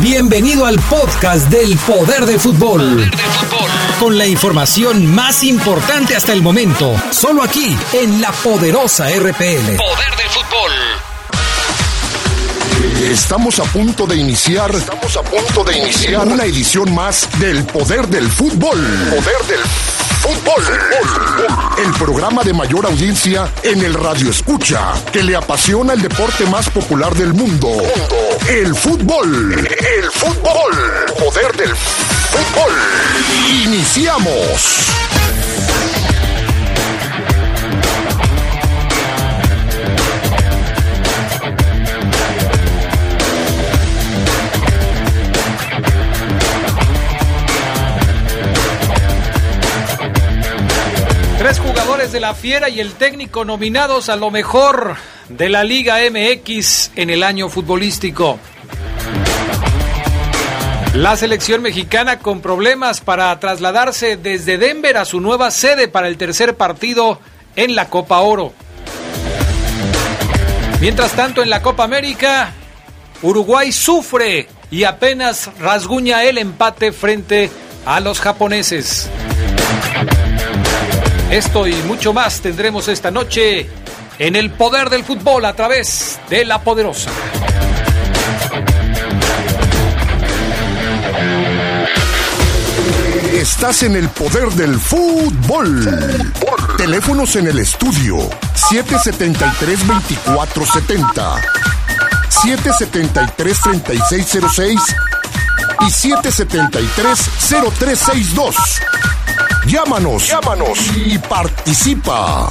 Bienvenido al podcast del Poder del Fútbol. Con la información más importante hasta el momento. Solo aquí, en la poderosa RPL. Poder del fútbol. Estamos a punto de iniciar. Estamos a punto de iniciar una edición más del Poder del Fútbol. Poder del Fútbol. El programa de mayor audiencia en el radio escucha, que le apasiona el deporte más popular del mundo. El fútbol. El fútbol. Poder del fútbol. Iniciamos. Jugadores de la Fiera y el técnico nominados a lo mejor de la Liga MX en el año futbolístico. La selección mexicana con problemas para trasladarse desde Denver a su nueva sede para el tercer partido en la Copa Oro. Mientras tanto, en la Copa América, Uruguay sufre y apenas rasguña el empate frente a los japoneses. Esto y mucho más tendremos esta noche en el poder del fútbol a través de la poderosa. Estás en el poder del fútbol. Teléfonos en el estudio 773-2470, 773-3606 y 773-0362. Llámanos, llámanos y participa.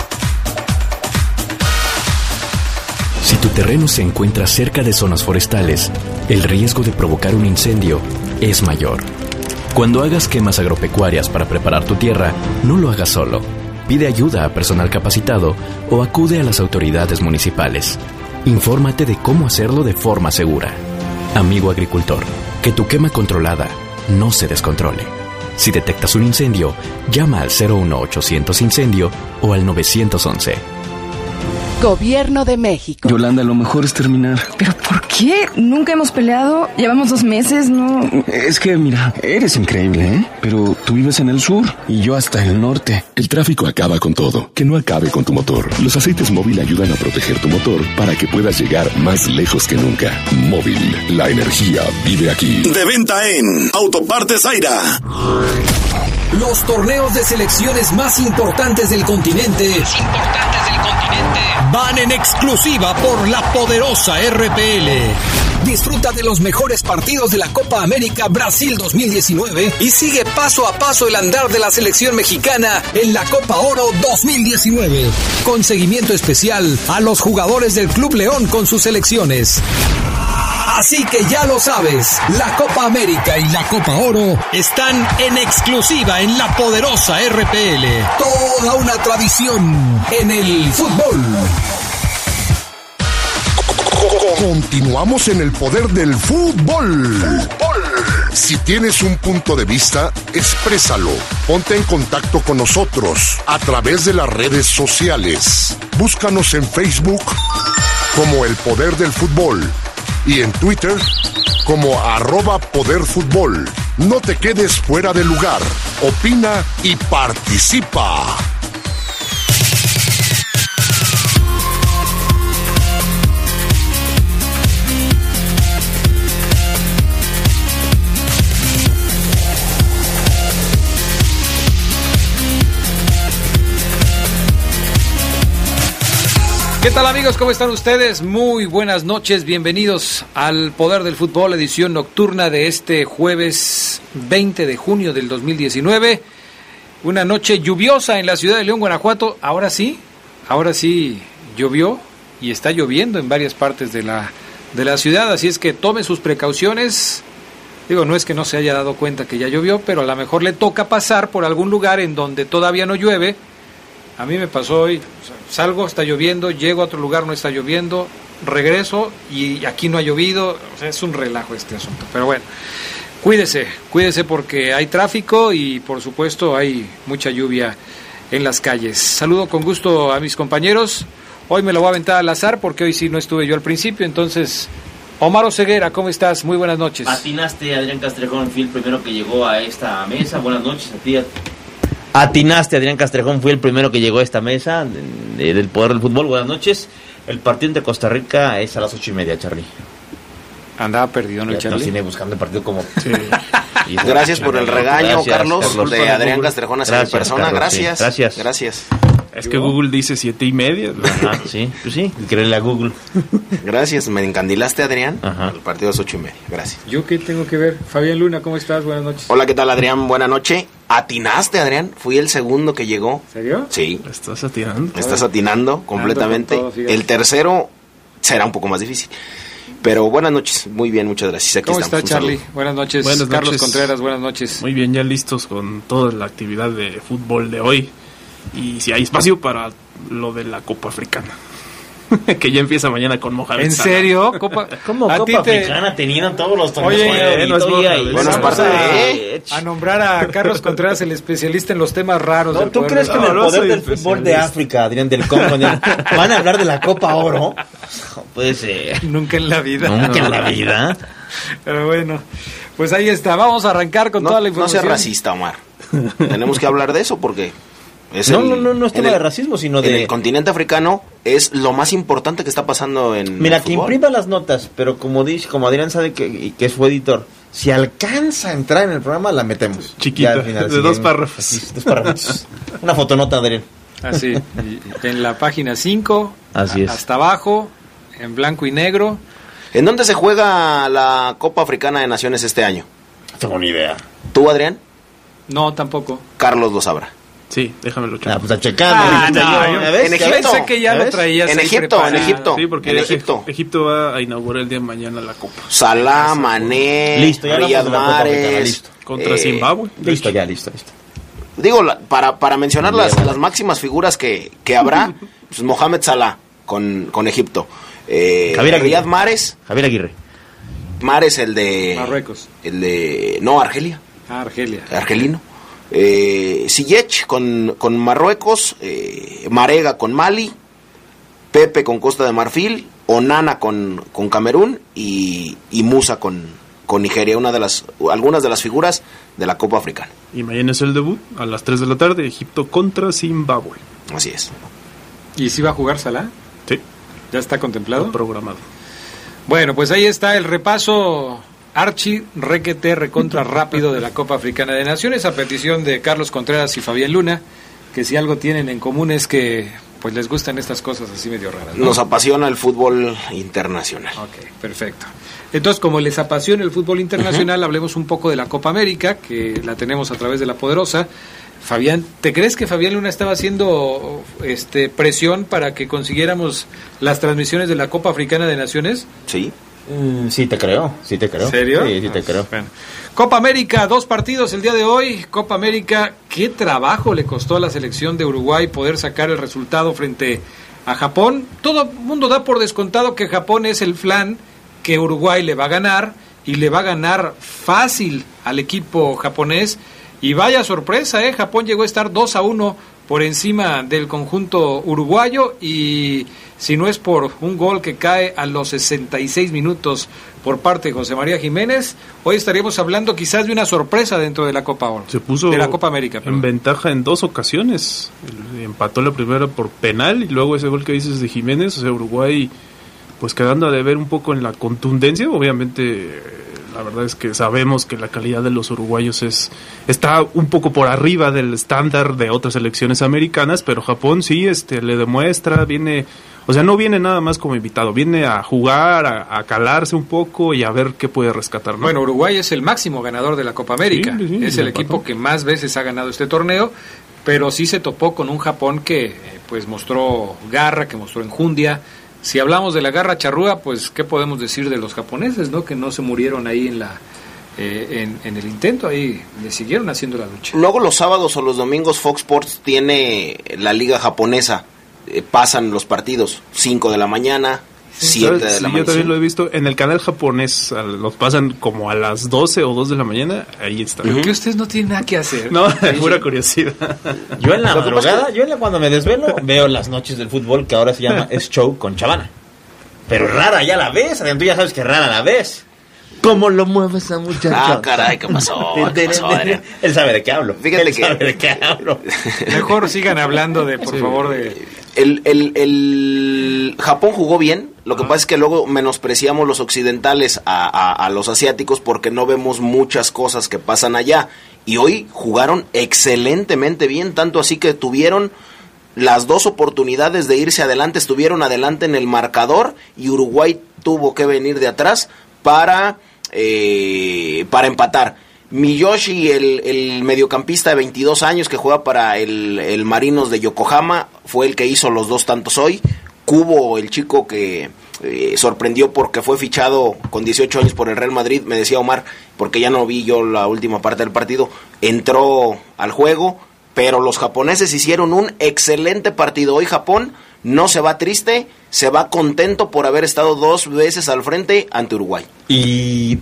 Si tu terreno se encuentra cerca de zonas forestales, el riesgo de provocar un incendio es mayor. Cuando hagas quemas agropecuarias para preparar tu tierra, no lo hagas solo. Pide ayuda a personal capacitado o acude a las autoridades municipales. Infórmate de cómo hacerlo de forma segura. Amigo agricultor, que tu quema controlada no se descontrole. Si detectas un incendio, llama al 01800 incendio o al 911. Gobierno de México. Yolanda, lo mejor es terminar. ¿Pero por qué? Nunca hemos peleado. Llevamos dos meses, ¿no? Es que, mira, eres increíble, ¿eh? Pero tú vives en el sur y yo hasta el norte. El tráfico acaba con todo. Que no acabe con tu motor. Los aceites móvil ayudan a proteger tu motor para que puedas llegar más lejos que nunca. Móvil, la energía vive aquí. De venta en Autopartes Zaira. Los torneos de selecciones más importantes del continente. Importantes del continente. Van en exclusiva por la poderosa RPL. Disfruta de los mejores partidos de la Copa América Brasil 2019 y sigue paso a paso el andar de la selección mexicana en la Copa Oro 2019. Con seguimiento especial a los jugadores del Club León con sus selecciones. Así que ya lo sabes, la Copa América y la Copa Oro están en exclusiva en la poderosa RPL. Toda una tradición en el fútbol. Continuamos en el poder del fútbol. Si tienes un punto de vista, exprésalo. Ponte en contacto con nosotros a través de las redes sociales. Búscanos en Facebook como El Poder del Fútbol y en Twitter como arroba Poder Fútbol. No te quedes fuera de lugar. Opina y participa. ¿Qué tal amigos? ¿Cómo están ustedes? Muy buenas noches, bienvenidos al Poder del Fútbol, edición nocturna de este jueves 20 de junio del 2019. Una noche lluviosa en la ciudad de León, Guanajuato. Ahora sí, ahora sí llovió y está lloviendo en varias partes de la, de la ciudad, así es que tome sus precauciones. Digo, no es que no se haya dado cuenta que ya llovió, pero a lo mejor le toca pasar por algún lugar en donde todavía no llueve. A mí me pasó hoy, salgo, está lloviendo, llego a otro lugar, no está lloviendo, regreso y aquí no ha llovido, o sea, es un relajo este asunto. Pero bueno, cuídese, cuídese porque hay tráfico y por supuesto hay mucha lluvia en las calles. Saludo con gusto a mis compañeros. Hoy me lo voy a aventar al azar porque hoy sí no estuve yo al principio, entonces Omar Ceguera, ¿cómo estás? Muy buenas noches. Atinaste, Adrián Castrejón, el primero que llegó a esta mesa. Buenas noches a. Atinaste, Adrián Castrejón, fui el primero que llegó a esta mesa de- de- del Poder del Fútbol. Buenas noches. El partido entre Costa Rica es a las ocho y media, Charlie. Andaba perdido, ¿no, Ya Charlie? buscando el partido como... Y- Gracias por el regaño, Gracias, Carlos, de Adrián Castrejón hacia mi persona. Carlos, gracias. sí, gracias. Gracias. Es que Google dice siete y media. Ajá, sí, pues sí, créele a Google. Gracias. Me encandilaste, Adrián. Ajá. El partido es ocho y media. Gracias. ¿Yo qué tengo que ver? Fabián Luna, ¿cómo estás? Buenas noches. Hola, ¿qué tal, Adrián? Buena noche. ¿Atinaste, Adrián? Fui el segundo que llegó. ¿Serio? Sí. Estás atirando. Estás atinando completamente. con todo, fíjate. el tercero será un poco más difícil. Pero buenas noches. Muy bien, muchas gracias. Aquí ¿Cómo estamos. está Charlie? Buenas noches. Buenas Carlos noches. Contreras, buenas noches. Muy bien, ya listos con toda la actividad de fútbol de hoy. Y si hay espacio para lo de la Copa Africana. que ya empieza mañana con Mohamed ¿En Salah. serio? Copa, ¿Cómo a Copa ti te- Africana teniendo todos los torneos? Oye, Oye, no es Bueno, es Vamos parte a, de- a nombrar a Carlos Contreras, el especialista en los temas raros. ¿No, ¿Tú poder crees que en el No, no poder del fútbol de. África, Adrián del Congo, van a hablar de la Copa Oro? No puede ser. Nunca en la vida. Nunca en la vida. Pero bueno, pues ahí está. Vamos a arrancar con No, toda la no información. seas racista, Omar. Tenemos que hablar de eso porque. Es No, el- no, no, no es tema el- de racismo, sino En de... el continente africano es lo más importante que está pasando en. Mira, el que imprima las notas, pero como dice, como Adrián sabe que, que es su editor, si alcanza a entrar en el programa, la metemos. Chiquita, final, de dos párrafos. así, dos párrafos. Una fotonota, Adrián. Así, en la página 5, Así es. hasta abajo, en blanco y negro. ¿En dónde se juega la Copa Africana de Naciones este año? No tengo ni idea. ¿Tú, Adrián? No, tampoco. Carlos lo sabrá. Sí, déjamelo Ah, checar. pues a checar. Ah, no, yo, en ¿Ya Egipto. Pensé que ya ¿Ya lo traías En Egipto, preparado. en Egipto. Sí, porque en Egipto. Egipto. Egipto va a inaugurar el día de mañana la Copa. Salah, Mané, Listo, ya Riyad Mahrez. Contra eh, Zimbabue. Listo, ya, listo, listo. Digo, la- para, para mencionar las, las máximas figuras que, que habrá, pues Mohamed Salah con, con Egipto. Eh, Javier Aguirre. Riyad Mahrez, Javier Aguirre. Mahrez el de... Marruecos. El de... No, Argelia, Ah, Argelia. argelino. Eh, Ziyech con, con Marruecos, eh, Marega con Mali, Pepe con Costa de Marfil, Onana con, con Camerún y, y Musa con, con Nigeria, una de las, algunas de las figuras de la Copa Africana. Y mañana es el debut a las 3 de la tarde. Egipto contra Zimbabue. Así es. ¿Y si va a jugar Salah? Sí, ¿Ya está contemplado? programado. Bueno, pues ahí está el repaso archi requete recontra rápido de la Copa Africana de Naciones a petición de Carlos Contreras y Fabián Luna, que si algo tienen en común es que pues les gustan estas cosas así medio raras. ¿no? Nos apasiona el fútbol internacional. Ok, perfecto. Entonces, como les apasiona el fútbol internacional, hablemos un poco de la Copa América, que la tenemos a través de la Poderosa. Fabián, ¿te crees que Fabián Luna estaba haciendo este presión para que consiguiéramos las transmisiones de la Copa Africana de Naciones? Sí. Mm, sí, te creo. Sí, te creo. ¿Serio? Sí, sí, te creo. Bueno. Copa América, dos partidos el día de hoy. Copa América, qué trabajo le costó a la selección de Uruguay poder sacar el resultado frente a Japón. Todo el mundo da por descontado que Japón es el flan que Uruguay le va a ganar y le va a ganar fácil al equipo japonés. Y vaya sorpresa, ¿eh? Japón llegó a estar 2 a 1 por encima del conjunto uruguayo y si no es por un gol que cae a los 66 minutos por parte de José María Jiménez, hoy estaríamos hablando quizás de una sorpresa dentro de la Copa Oro. Se puso de la Copa América. en ventaja en dos ocasiones. Empató la primera por penal y luego ese gol que dices de Jiménez. O sea, Uruguay, pues quedando a deber un poco en la contundencia. Obviamente, la verdad es que sabemos que la calidad de los uruguayos es está un poco por arriba del estándar de otras selecciones americanas, pero Japón sí este le demuestra, viene, o sea, no viene nada más como invitado, viene a jugar, a, a calarse un poco y a ver qué puede rescatar. ¿no? Bueno, Uruguay es el máximo ganador de la Copa América. Sí, sí, es el equipo que más veces ha ganado este torneo, pero sí se topó con un Japón que eh, pues mostró garra, que mostró enjundia. Si hablamos de la garra charrúa, pues qué podemos decir de los japoneses, ¿no? Que no se murieron ahí en la eh, en, el intento, ahí le siguieron haciendo la lucha. Luego los sábados o los domingos Fox Sports tiene la liga japonesa. Eh, pasan los partidos 5 de la mañana, 7 ¿Sabes? de Sí, la yo mañana. también lo he visto en el canal japonés, los pasan como a las 12 o 2 de la mañana, ahí está. Pero que ustedes no tienen nada que hacer. No, es pura curiosidad. Yo en la madrugada, yo en la, cuando me desvelo, veo las noches del fútbol que ahora se llama Es Show con Chavana. Pero rara ya la ves, Adrián, tú ya sabes que rara la ves. ¿Cómo lo mueves a muchacho? Ah, caray, ¿qué pasó? ¿Qué pasó? Él sabe de qué hablo. Fíjate Él que- sabe de qué hablo. Mejor sigan hablando de, por favor, de... El, el- el Japón jugó bien, lo que pasa es que luego menospreciamos los occidentales a, a- a los asiáticos porque no vemos muchas cosas que pasan allá. Y hoy jugaron excelentemente bien, tanto así que tuvieron las dos oportunidades de irse adelante, estuvieron adelante en el marcador y Uruguay tuvo que venir de atrás para, eh, para empatar. Miyoshi, el, el mediocampista de 22 años que juega para el, el Marinos de Yokohama, fue el que hizo los dos tantos hoy. Cubo, el chico que eh, sorprendió porque fue fichado con 18 años por el Real Madrid, me decía Omar, porque ya no vi yo la última parte del partido, entró al juego, pero los japoneses hicieron un excelente partido. Hoy Japón no se va triste, se va contento por haber estado dos veces al frente ante Uruguay. Y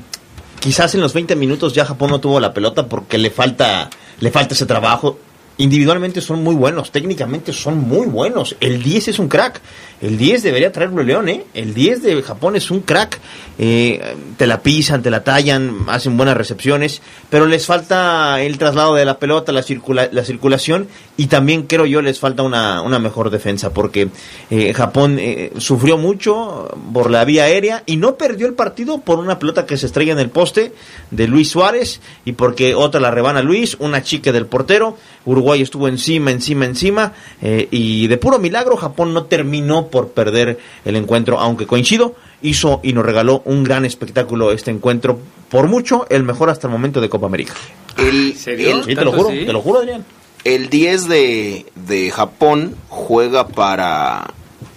quizás en los 20 minutos ya Japón no tuvo la pelota porque le falta, le falta ese trabajo. Individualmente son muy buenos, técnicamente son muy buenos. El 10 es un crack. El 10 debería traerlo León, ¿eh? El 10 de Japón es un crack. Eh, te la pisan, te la tallan, hacen buenas recepciones, pero les falta el traslado de la pelota, la, circula- la circulación y también creo yo les falta una, una mejor defensa porque eh, Japón eh, sufrió mucho por la vía aérea y no perdió el partido por una pelota que se estrella en el poste de Luis Suárez y porque otra la rebana Luis, una chica del portero. Uruguay estuvo encima, encima, encima eh, y de puro milagro Japón no terminó por perder el encuentro, aunque coincido, hizo y nos regaló un gran espectáculo este encuentro, por mucho el mejor hasta el momento de Copa América. El, ¿Serio? el- Sí, te lo juro, te lo juro, Adrián. El 10 de, de Japón juega para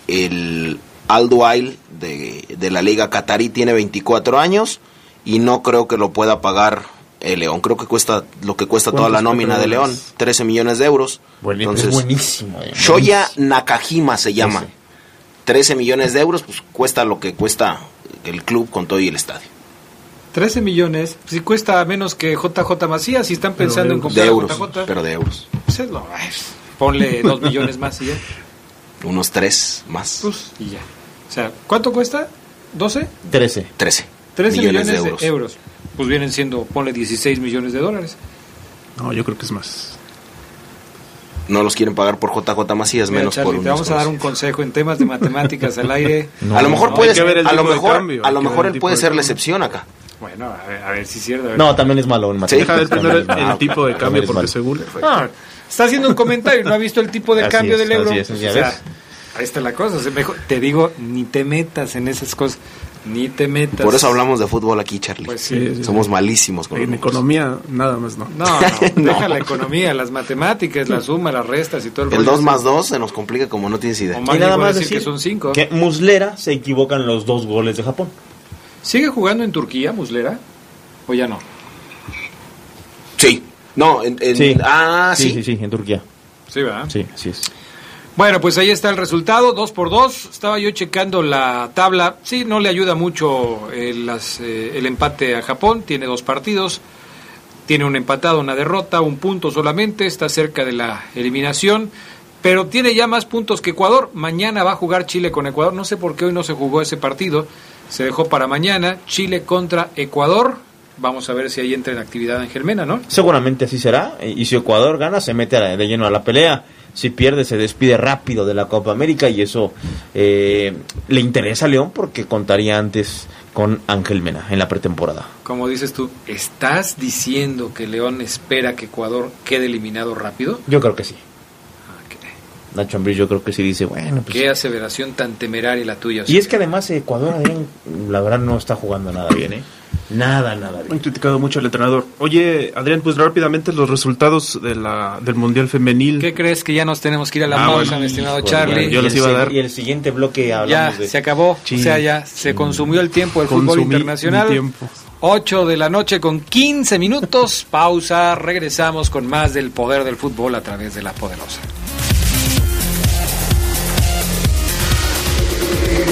el Al Duail de, de la Liga Qatarí, tiene 24 años y no creo que lo pueda pagar el León. Creo que cuesta lo que cuesta toda la ¿Cuántos nómina de León, dólares? 13 millones de euros. Bueno, es buenísimo. eh, Shoya Nakajima se llama. 13 millones de euros, pues cuesta lo que cuesta el club con todo y el estadio. 13 millones, si cuesta menos que JJ Macías, si están pensando en de comprar euros, a JJ, pero de euros. pues es lo- ponle 2 millones más y ya. Unos 3 más. Pues, y ya. O sea, ¿cuánto cuesta? ¿12? 13. 13. 13 millones, de de euros. euros. Pues vienen siendo, ponle 16 millones de dólares. No, yo creo que es más. No los quieren pagar por JJ Macías, Mira, menos Charlie, por te unos vamos a dar un consejo en temas de matemáticas al aire. a lo mejor puede hay que ser, ver el a lo tipo de mejor, cambio, a lo mejor el él puede de ser la excepción acá. Bueno, a ver, a ver si es cierto. No, también es malo en Deja de matemáticas. tener también es el, malo. tipo de cambio porque según... No, está haciendo un comentario, no ha visto el tipo de Así cambio es, del euro. así es, ya O sea, ves. ahí está la cosa. o sea, mejor- te digo, ni te metas en esas cosas. Ni te metas. Por eso hablamos de fútbol aquí, Charlie. Pues sí. Somos malísimos con En los economía, nada más no. No, no, deja la economía, las matemáticas, la suma, las restas y todo el El rollo. 2 más 2 se nos complica como no tienes idea. Y nada más decir decir que son cinco. que Muslera se equivocan los dos goles de Japón. ¿Sigue jugando en Turquía, Muslera? ¿O ya no? Sí. No, en, en- Sí. ah, sí, sí. sí, sí, en Turquía. Sí, ¿verdad? Sí, así es. Bueno, pues ahí está el resultado, dos por dos. Estaba yo checando la tabla. Sí, no le ayuda mucho el, las, eh, el empate a Japón. Tiene dos partidos. Tiene un empatado, una derrota, un punto solamente. Está cerca de la eliminación. Pero tiene ya más puntos que Ecuador. Mañana va a jugar Chile con Ecuador. No sé por qué hoy no se jugó ese partido. Se dejó para mañana. Chile contra Ecuador. Vamos a ver si ahí entra en actividad Ángel Mena, ¿no? Seguramente así será. Y si Ecuador gana, se mete de lleno a la pelea. Si pierde, se despide rápido de la Copa América. Y eso eh, le interesa a León porque contaría antes con Ángel Mena en la pretemporada. Como dices tú, ¿estás diciendo que León espera que Ecuador quede eliminado rápido? Yo creo que sí. Nacho Ambriz yo creo que sí dice, bueno, pues... Qué aseveración tan temeraria la tuya. Y es que además Ecuador, Adrián, la verdad no está jugando nada bien, ¿eh? Nada, nada bien. Han criticado mucho al entrenador. Oye, Adrián, pues rápidamente los resultados de la, del Mundial Femenil. ¿Qué crees que ya nos tenemos que ir a la Ah, pausa, bueno. mi estimado Charlie? yo y les el iba a dar- Y el siguiente bloque Ya, hablamos de... se acabó. Sí. O sea, ya se consumió el tiempo del fútbol Consumí internacional. mi tiempo. 8 de la noche con 15 minutos. Pausa. Regresamos con más del poder del fútbol a través de la poderosa.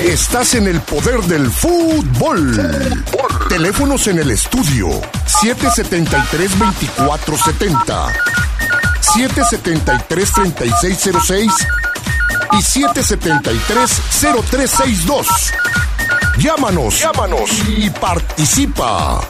Estás en el poder del fútbol. Teléfonos en el estudio 773-2470, 773-3606 y 773-0362. Llámanos, llámanos y participa.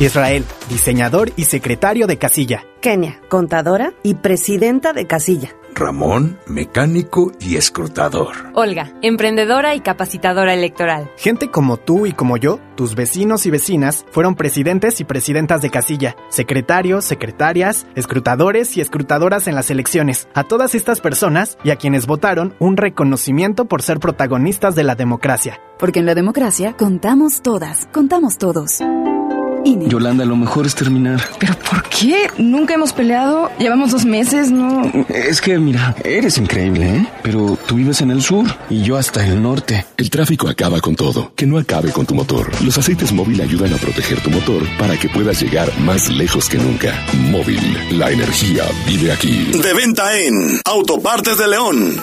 Israel, diseñador y secretario de Casilla. Kenia, contadora y presidenta de Casilla. Ramón, mecánico y escrutador. Olga, emprendedora y capacitadora electoral. Gente como tú y como yo, tus vecinos y vecinas, fueron presidentes y presidentas de casilla, secretarios, secretarias, escrutadores y escrutadoras en las elecciones. A todas estas personas y a quienes votaron, un reconocimiento por ser protagonistas de la democracia. Porque en la democracia contamos todas, contamos todos. Yolanda, lo mejor es terminar. ¿Pero por qué? Nunca hemos peleado. Llevamos dos meses, ¿no? Es que, mira, eres increíble, ¿eh? Pero tú vives en el sur y yo hasta el norte. El tráfico acaba con todo. Que no acabe con tu motor. Los aceites móvil ayudan a proteger tu motor para que puedas llegar más lejos que nunca. Móvil, la energía vive aquí. De venta en Autopartes de León.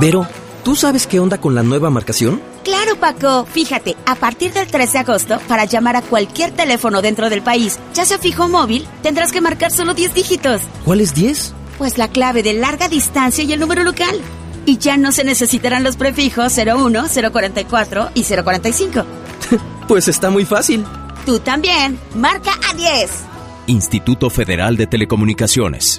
Vero, ¿tú sabes qué onda con la nueva marcación? Claro, Paco. Fíjate, a partir del 3 de agosto, para llamar a cualquier teléfono dentro del país, ya sea fijo o móvil, tendrás que marcar solo 10 dígitos. ¿Cuáles 10? Pues la clave de larga distancia y el número local. Y ya no se necesitarán los prefijos 01, 044 y 045. pues está muy fácil. Tú también. Marca a 10. Instituto Federal de Telecomunicaciones.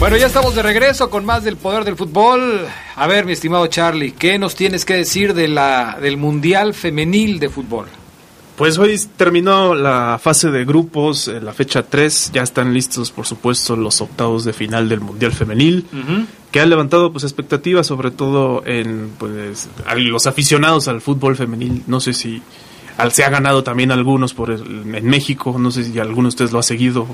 Bueno, ya estamos de regreso con más del poder del fútbol. A ver, mi estimado Charlie, ¿qué nos tienes que decir de la, del Mundial Femenil de Fútbol? Pues hoy terminó la fase de grupos, eh, la fecha 3, ya están listos por supuesto los octavos de final del Mundial Femenil, que han levantado pues expectativas sobre todo en pues los aficionados al fútbol femenil, no sé si al, se ha ganado también algunos por en México, no sé si alguno de ustedes lo ha seguido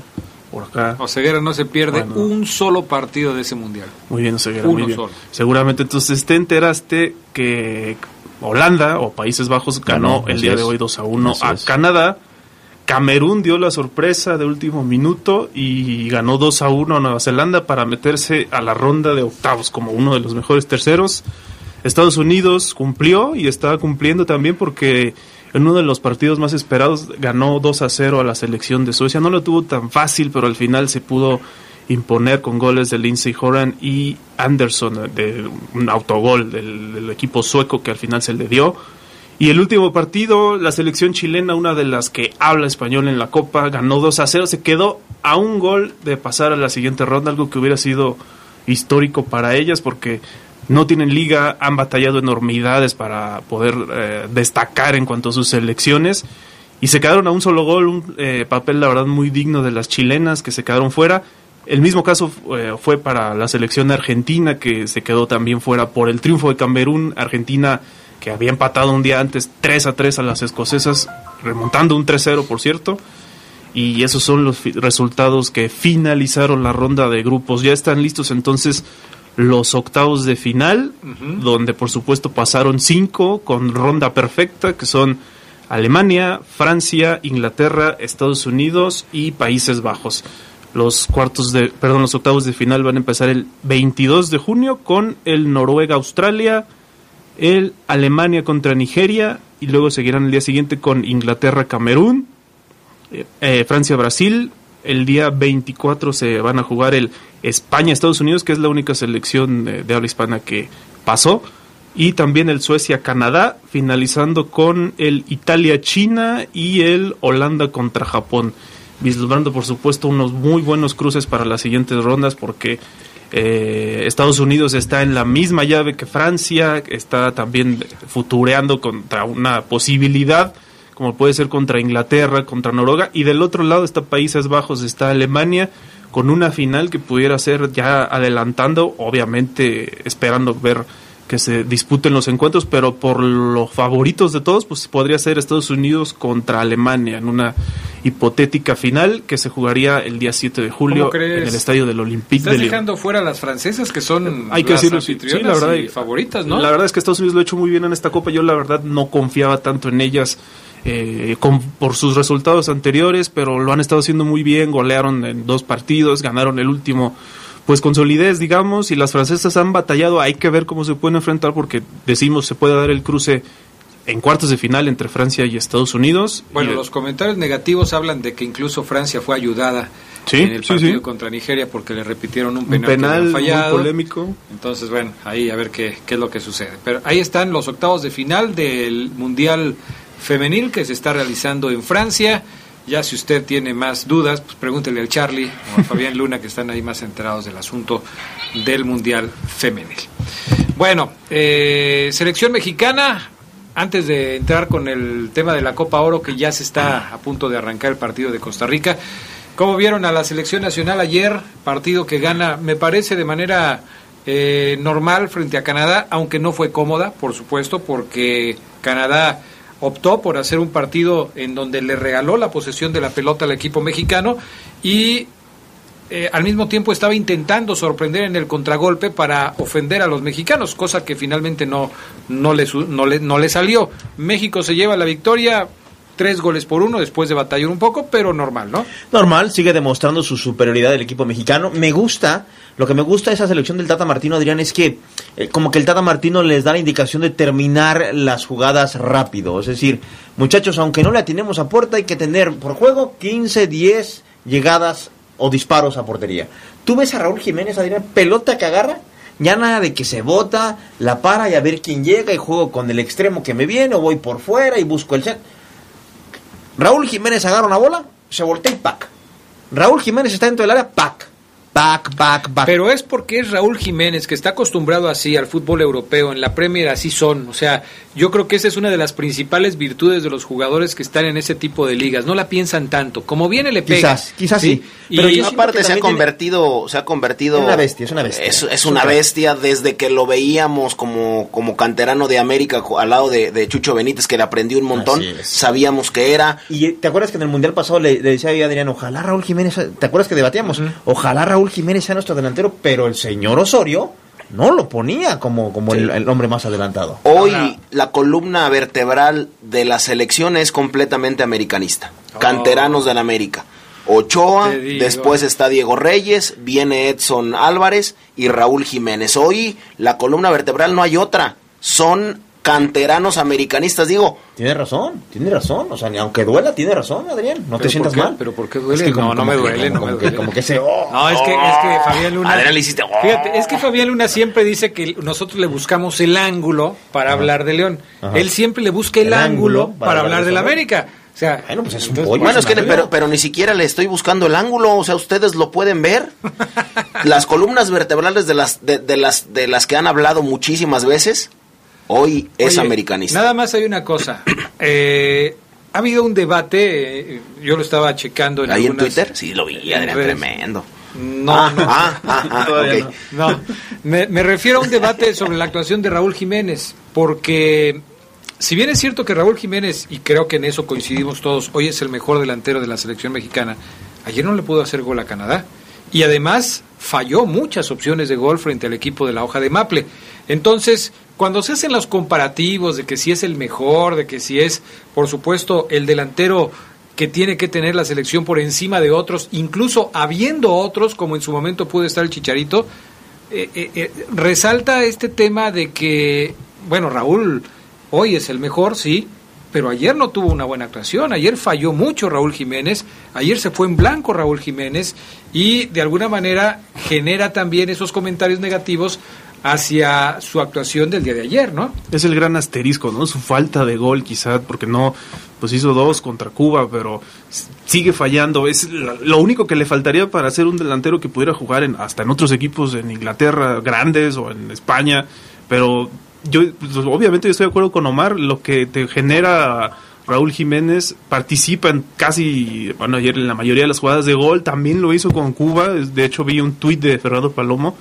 por acá. Oseguera no se pierde un solo partido de ese mundial. Muy bien, Oseguera, muy bien. Seguramente entonces te enteraste que Holanda o Países Bajos ganó el día de hoy 2 a 1 a Canadá. Camerún dio la sorpresa de último minuto y ganó 2 a 1 a Nueva Zelanda para meterse a la ronda de octavos como uno de los mejores terceros. Estados Unidos cumplió y estaba cumpliendo también porque en uno de los partidos más esperados ganó 2 a 0 a la selección de Suecia. No lo tuvo tan fácil, pero al final se pudo imponer con goles de Lindsey Horan y Anderson, de un autogol del, equipo sueco que al final se le dio. Y el último partido, la selección chilena, una de las que habla español en la Copa, ganó 2 a 0, se quedó a un gol de pasar a la siguiente ronda, algo que hubiera sido histórico para ellas porque no tienen liga, han batallado enormidades para poder eh, destacar en cuanto a sus selecciones y se quedaron a un solo gol, un eh, papel la verdad muy digno de las chilenas que se quedaron fuera. El mismo caso eh, fue para la selección argentina que se quedó también fuera por el triunfo de Camerún, Argentina que había empatado un día antes 3 a 3 a las escocesas, remontando un 3-0 por cierto. Y esos son los resultados que finalizaron la ronda de grupos. Ya están listos entonces los octavos de final, donde por supuesto pasaron cinco con ronda perfecta, que son Alemania, Francia, Inglaterra, Estados Unidos y Países Bajos. Los cuartos de, perdón, los octavos de final van a empezar el 22 de junio con el Noruega-Australia, el Alemania contra Nigeria y luego seguirán el día siguiente con Inglaterra-Camerún, eh, eh, Francia-Brasil, el día 24 se van a jugar el España-Estados Unidos, que es la única selección de, habla hispana que pasó. Y también el Suecia-Canadá, finalizando con el Italia-China y el Holanda contra Japón. Vislumbrando, por supuesto, unos muy buenos cruces para las siguientes rondas, porque eh, Estados Unidos está en la misma llave que Francia, está también futureando contra una posibilidad como puede ser contra Inglaterra, contra Noruega, y del otro lado está Países Bajos, está Alemania, con una final que pudiera ser ya adelantando, obviamente esperando ver que se disputen los encuentros, pero por los favoritos de todos, pues podría ser Estados Unidos contra Alemania en una hipotética final que se jugaría el día 7 de julio en el estadio del Olympique Estás de Lyon. dejando fuera a las francesas que son Hay que las decirlo, sí, anfitrionas sí, la verdad, y favoritas, ¿no? La verdad es que Estados Unidos lo ha hecho muy bien en esta Copa. Yo la verdad no confiaba tanto en ellas eh, con- por sus resultados anteriores, pero lo han estado haciendo muy bien. Golearon en dos partidos, ganaron el último pues con solidez, digamos, y las francesas han batallado. Hay que ver cómo se pueden enfrentar porque decimos se puede dar el cruce en cuartos de final entre Francia y Estados Unidos. Bueno, Y- los comentarios negativos hablan de que incluso Francia fue ayudada Sí, en el partido sí. contra Nigeria porque le repitieron un un penal, que penal habían muy fallado. polémico. Entonces, bueno, ahí a ver qué, qué es lo que sucede. Pero ahí están los octavos de final del Mundial Femenil que se está realizando en Francia. Ya si usted tiene más dudas, pues pregúntele al Charlie o a Fabián Luna que están ahí más enterados del asunto del Mundial Femenil. Bueno, eh, selección mexicana, antes de entrar con el tema de la Copa Oro que ya se está a punto de arrancar el partido de Costa Rica, ¿cómo vieron a la selección nacional ayer? Partido que gana, me parece, de manera eh, normal frente a Canadá, aunque no fue cómoda, por supuesto, porque Canadá optó por hacer un partido en donde le regaló la posesión de la pelota al equipo mexicano y eh, al mismo tiempo estaba intentando sorprender en el contragolpe para ofender a los mexicanos, cosa que finalmente no, no, le, no, le, no le salió. México se lleva la victoria, tres goles por uno después de batallar un poco, pero normal, ¿no? Normal, sigue demostrando su superioridad del equipo mexicano. Me gusta, lo que me gusta de esa selección del Tata Martino, Adrián, es que eh, como que el Tata Martino les da la indicación de terminar las jugadas rápido. Es decir, muchachos, aunque no le atinemos a puerta, hay que tener por juego 15, 10 llegadas o disparos a portería. Tú ves a Raúl Jiménez, Adrián, pelota que agarra, ya nada de que se bota, la para y a ver quién llega y juego con el extremo que me viene o voy por fuera y busco el set. Raúl Jiménez agarra una bola, se voltea y pack. Raúl Jiménez está dentro del área, pack. Pack, pack, pack. Pero es porque es Raúl Jiménez que está acostumbrado así al fútbol europeo, en la Premier así son. O sea, yo creo que esa es una de las principales virtudes de los jugadores que están en ese tipo de ligas. No la piensan tanto. Como viene le pega. Quizás, quizás sí. Pero y- aparte se ha convertido, se ha convertido Es una bestia, es una bestia. Es, una bestia desde que lo veíamos como, como canterano de América al lado de, de Chucho Benítez que le aprendió un montón. Sabíamos que era. Y te acuerdas que en el mundial pasado le, le decía a Adrián, ojalá Raúl Jiménez, ¿te acuerdas que debatíamos? Ojalá Raúl Jiménez sea nuestro delantero, pero el señor Osorio no lo ponía como, como el, el hombre más adelantado. Hoy la columna vertebral de la selección es completamente americanista. Canteranos del América. Ochoa, después está Diego Reyes, viene Edson Álvarez y Raúl Jiménez. Hoy la columna vertebral no hay otra. Son canteranos americanistas. Digo, Tiene razón, tiene razón. O sea, ni aunque duela, tiene razón, Adrián. No te ¿Pero sientas qué? mal. ¿Pero por qué duele? Es que como- no, no como me que- duele, no como me que- duele. Como que se... oh, No, es que, es que Fabián Luna. Adrián le hiciste, oh. Fíjate, es que Fabián Luna siempre dice que nosotros le buscamos el ángulo para hablar de León. Ajá. Él siempre le busca el, El ángulo ángulo para, hablar de la. América. O sea, bueno, pues es un entonces, pollo. Bueno, es que, pero, pero ni siquiera le estoy buscando el ángulo, o sea, ustedes lo pueden ver. Las columnas vertebrales de las, de, de las, de las que han hablado muchísimas veces, hoy es Oye, americanista. Nada más hay una cosa. Eh, ha habido un debate, eh, yo lo estaba checando en ¿Ahí en Twitter? Sí, lo vi, redes. tremendo. No, Ah, no. ah, ah, no. No, me, me refiero a un debate sobre la actuación de Raúl Jiménez, porque si bien es cierto que Raúl Jiménez, y creo que en eso coincidimos todos, hoy es el mejor delantero de la selección mexicana, ayer no le pudo hacer gol a Canadá. Y además falló muchas opciones de gol frente al equipo de la hoja de Maple. Entonces, cuando se hacen los comparativos de que si es el mejor, de que si es, por supuesto, el delantero que tiene que tener la selección por encima de otros, incluso habiendo otros, como en su momento pudo estar el Chicharito, eh, eh, eh, resalta este tema de que, bueno, Raúl hoy es el mejor, sí, pero ayer no tuvo una buena actuación, ayer falló mucho Raúl Jiménez, ayer se fue en blanco Raúl Jiménez y de alguna manera genera también esos comentarios negativos hacia su actuación del día de ayer, ¿no? Es el gran asterisco, ¿no? Su falta de gol, quizá, porque no, pues hizo dos contra Cuba, pero sigue fallando. Es lo único que le faltaría para ser un delantero que pudiera jugar en, hasta en otros equipos en Inglaterra grandes o en España. Pero yo, pues, obviamente, yo estoy de acuerdo con Omar. Lo que te genera Raúl Jiménez participa en casi, bueno, ayer en la mayoría de las jugadas de gol. También lo hizo con Cuba. De hecho, vi un tuit de Fernando Palomo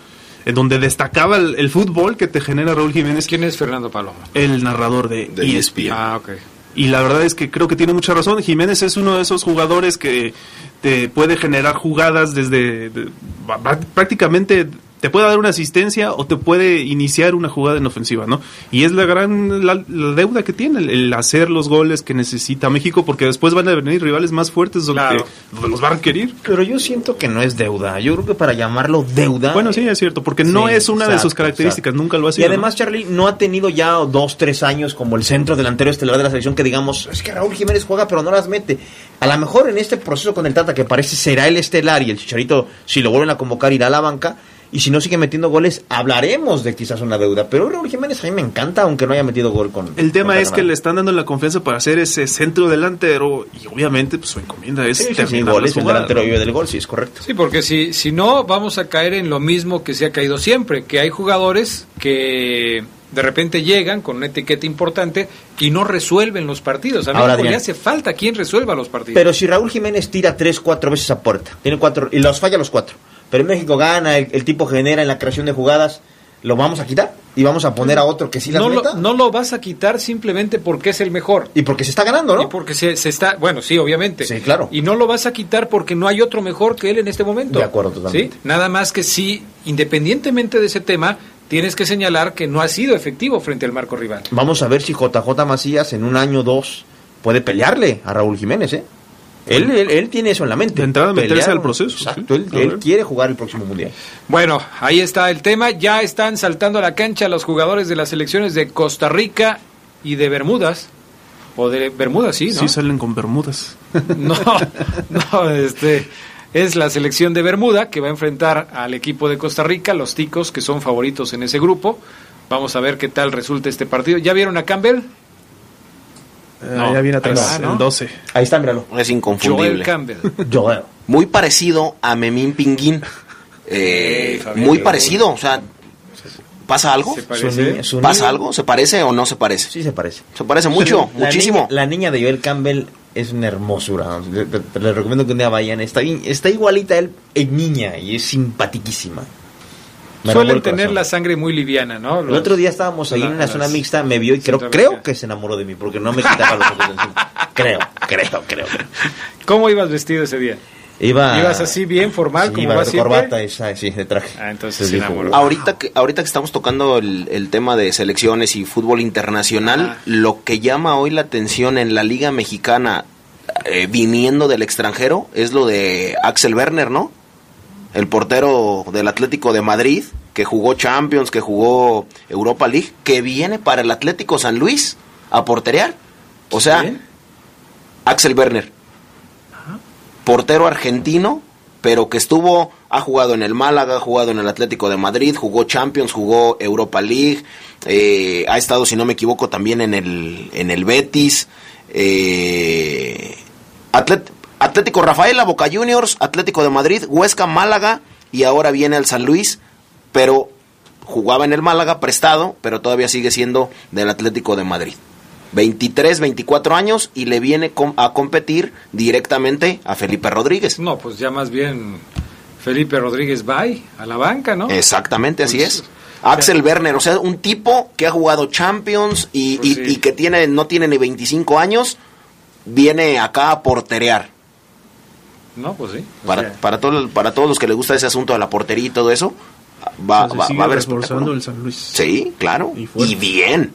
en donde destacaba el, el fútbol que te genera Raúl Jiménez. ¿Quién es Fernando Paloma? El narrador de, De ESPN. Ah, ok. Y la verdad es que creo que tiene mucha razón. Jiménez es uno de esos jugadores que te puede generar jugadas desde de- prácticamente te puede dar una asistencia o te puede iniciar una jugada en ofensiva, ¿no? Y es la gran la, la deuda que tiene el, el hacer los goles que necesita México porque después van a venir rivales más fuertes donde, donde los van a querer. Pero yo siento que no es deuda. Yo creo que para llamarlo deuda. Bueno, sí, es cierto, porque no es una de sus características, exacto. nunca lo ha Y sido. además, Charlie no ha tenido ya dos, tres años como el centro delantero estelar de la selección que digamos, es que Raúl Jiménez juega pero no las mete. A lo mejor en este proceso con el Tata, que parece será el estelar y el Chicharito, si lo vuelven a convocar, irá a la banca. Y si no sigue metiendo goles, hablaremos de quizás una deuda. Pero Raúl Jiménez a mí me encanta, aunque no haya metido gol con. El tema con es que le están dando la confianza para hacer ese centro delantero y obviamente pues, su encomienda es Sí, sí, sí, terminar goles, el delantero ¿no? vive del gol, sí, es correcto. Sí, porque si, si no, vamos a caer en lo mismo que se ha caído siempre, que hay jugadores que de repente llegan con una etiqueta importante y no resuelven los partidos. A mí Ahora, le hace falta quien resuelva los partidos. Pero si Raúl Jiménez tira tres, cuatro veces a puerta, tiene cuatro y los falla los cuatro. Pero México gana, el, el tipo genera en la creación de jugadas, ¿lo vamos a quitar? Y vamos a poner a otro que sí las no, meta. lo, no lo vas a quitar simplemente porque es el mejor. Y porque se está ganando, ¿no? Y porque se, se está, bueno, sí, obviamente. Sí, claro. Y no lo vas a quitar porque no hay otro mejor que él en este momento. De acuerdo, totalmente. ¿Sí? Nada más que sí, independientemente de ese tema, tienes que señalar que no ha sido efectivo frente al marco rival. Vamos a ver si JJ Macías en un año o dos puede pelearle a Raúl Jiménez, ¿eh? Él, él, él tiene eso en la mente. De entrada, meterse Pelear, al proceso, Exacto, sí. él, quiere jugar el próximo mundial. Bueno, ahí está el tema. Ya están saltando a la cancha los jugadores de las selecciones de Costa Rica y de Bermudas. O de Bermudas, sí, ¿no? Sí salen con bermudas. No, no, este es la selección de Bermuda que va a enfrentar al equipo de Costa Rica, los ticos que son favoritos en ese grupo. Vamos a ver qué tal resulta este partido. ¿Ya vieron a Campbell? No, Eh, ya viene ahí atrás, va, ¿no? el 12. Ahí está, míralo. Es inconfundible. Joel Campbell. Joel. Muy parecido a Memín Pinguín. Eh, muy parecido, o sea, ¿pasa algo? ¿Se parece? Su ¿Pasa algo? ¿Se parece o no se parece? Sí se parece. Se parece mucho, La muchísimo. niña- la niña de Joel Campbell es una hermosura. Le- le- Les recomiendo que un día vayan. Está, bien- está igualita a él en niña y es simpatiquísima. Suelen el tener la sangre muy liviana, ¿no? El otro día estábamos ahí la- en una zona mixta, me vio y creo, creo que se enamoró de mí porque no me quitaba los ojos de encima. Creo, creo, creo. ¿Cómo ibas vestido ese día? Iba, ¿Ibas así bien formal sí, como iba de siempre? corbata, esa, sí, de traje. Ah, entonces Se se dijo, enamoró. Ahorita que, ahorita que estamos tocando el, el tema de selecciones y fútbol internacional, Ah. lo que llama hoy la atención en la Liga Mexicana eh, viniendo del extranjero es lo de Axel Werner, ¿no? El portero del Atlético de Madrid, que jugó Champions, que jugó Europa League, que viene para el Atlético San Luis a porterear. O sea. Axel Werner, portero argentino, pero que estuvo, ha jugado en el Málaga, ha jugado en el Atlético de Madrid, jugó Champions, jugó Europa League, eh, ha estado, si no me equivoco, también en el, en el Betis, eh, Atlet- Atlético Rafaela, Boca Juniors, Atlético de Madrid, Huesca, Málaga y ahora viene al San Luis, pero jugaba en el Málaga prestado, pero todavía sigue siendo del Atlético de Madrid. 23, 24 años y le viene a competir directamente a Felipe Rodríguez. No, pues ya más bien Felipe Rodríguez Bay a la banca, ¿no? Exactamente, así Pues, es. Axel Werner, o sea, un tipo que ha jugado Champions y, Pues y- sí. y que tiene no tiene ni 25 años, viene acá a porterear. No, pues sí. Para, sea, para, todo- para todos los que les gusta ese asunto de la portería y todo eso, va, O sea, se va- va a haber reforzando espectáculo. el San Luis. Sí, claro. Y bien.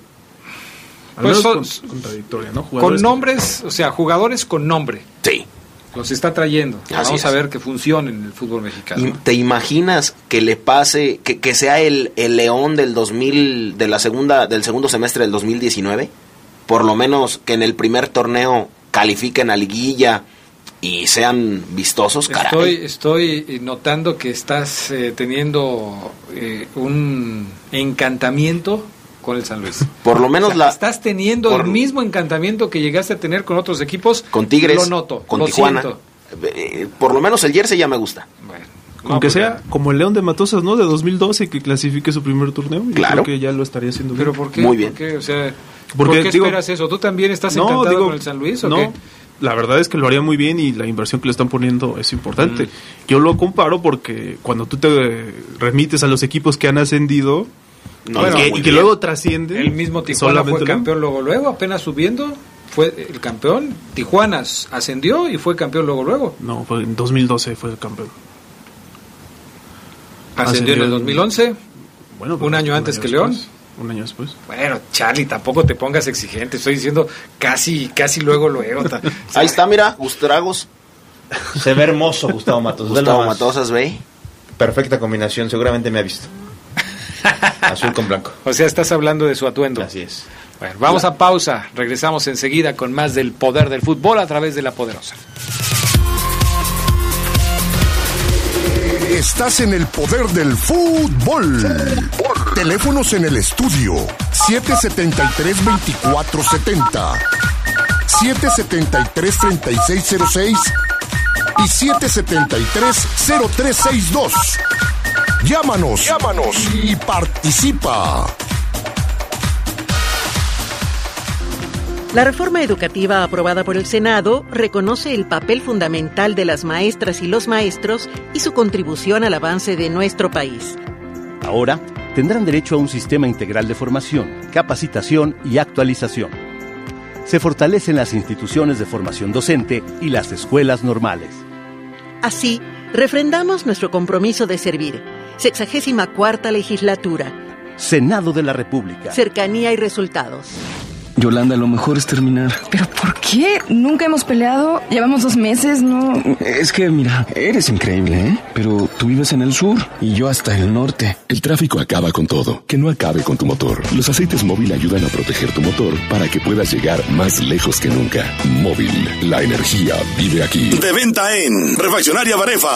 Pues con- contradictoria, ¿no? con que- nombres, o sea, jugadores con nombre. Sí. Los está trayendo. Así Vamos a ver que funcionen en el fútbol mexicano. Y ¿Te imaginas que le pase, que, que sea el, el León del 2000, de la segunda, del segundo semestre del 2019? Por lo menos que en el primer torneo califiquen a liguilla y sean vistosos, caray. Estoy, estoy notando que estás eh, teniendo eh, un encantamiento con el San Luis. Por lo menos O sea, la, Estás teniendo por- el mismo encantamiento que llegaste a tener con otros equipos. con Tigres, Lo noto, con lo Tijuana. siento. Eh, por lo menos el jersey ya me gusta. Bueno, no, pues sea como el León de Matosas, ¿no? De 2012 que clasifique su primer torneo. Yo Claro. creo que ya lo estaría haciendo Pero bien. ¿por qué? Muy bien. ¿Por qué? O sea, Porque, ¿por qué digo- esperas eso? ¿Tú también estás No, encantado digo, con el San Luis o no. qué? La verdad es que lo haría muy bien y la inversión que le están poniendo es importante. Yo lo comparo porque cuando tú te remites a los equipos que han ascendido No, y, que, y luego trascienden. El mismo Tijuana solamente fue campeón luego luego, apenas subiendo, fue el campeón. Tijuana ascendió y fue campeón luego luego. No, fue en 2012 fue el campeón. Ascendió en el 2011, Bueno, un año antes que León. después, un año después. Bueno, Charlie, tampoco te pongas exigente. Estoy diciendo casi, casi luego, luego. Ta- Ahí está, mira, Gustragos. Se ve hermoso Gustavo Matosas. Gustavo. Matosas, ve. Perfecta combinación, seguramente me ha visto. Azul con blanco. O sea, estás hablando de su atuendo. Así es. Bueno, vamos a pausa. Regresamos enseguida con más del poder del fútbol a través de la poderosa. Estás en el poder del fútbol. Teléfonos en el estudio 773-2470, 773-3606 y 773-0362. Llámanos, llámanos y participa. La reforma educativa aprobada por el Senado reconoce el papel fundamental de las maestras y los maestros y su contribución al avance de nuestro país. Ahora tendrán derecho a un sistema integral de formación, capacitación y actualización. Se fortalecen las instituciones de formación docente y las escuelas normales. Así, refrendamos nuestro compromiso de servir. Sexagésima cuarta legislatura. Senado de la República. Cercanía y resultados. Yolanda, lo mejor es terminar. ¿Pero por qué? Nunca hemos peleado. Llevamos dos meses, ¿no? Es que, mira, eres increíble, ¿eh? Pero tú vives en el sur y yo hasta el norte. El tráfico acaba con todo. Que no acabe con tu motor. Los aceites móvil ayudan a proteger tu motor para que puedas llegar más lejos que nunca. Móvil, la energía vive aquí. De venta en Refaccionaria Barefa.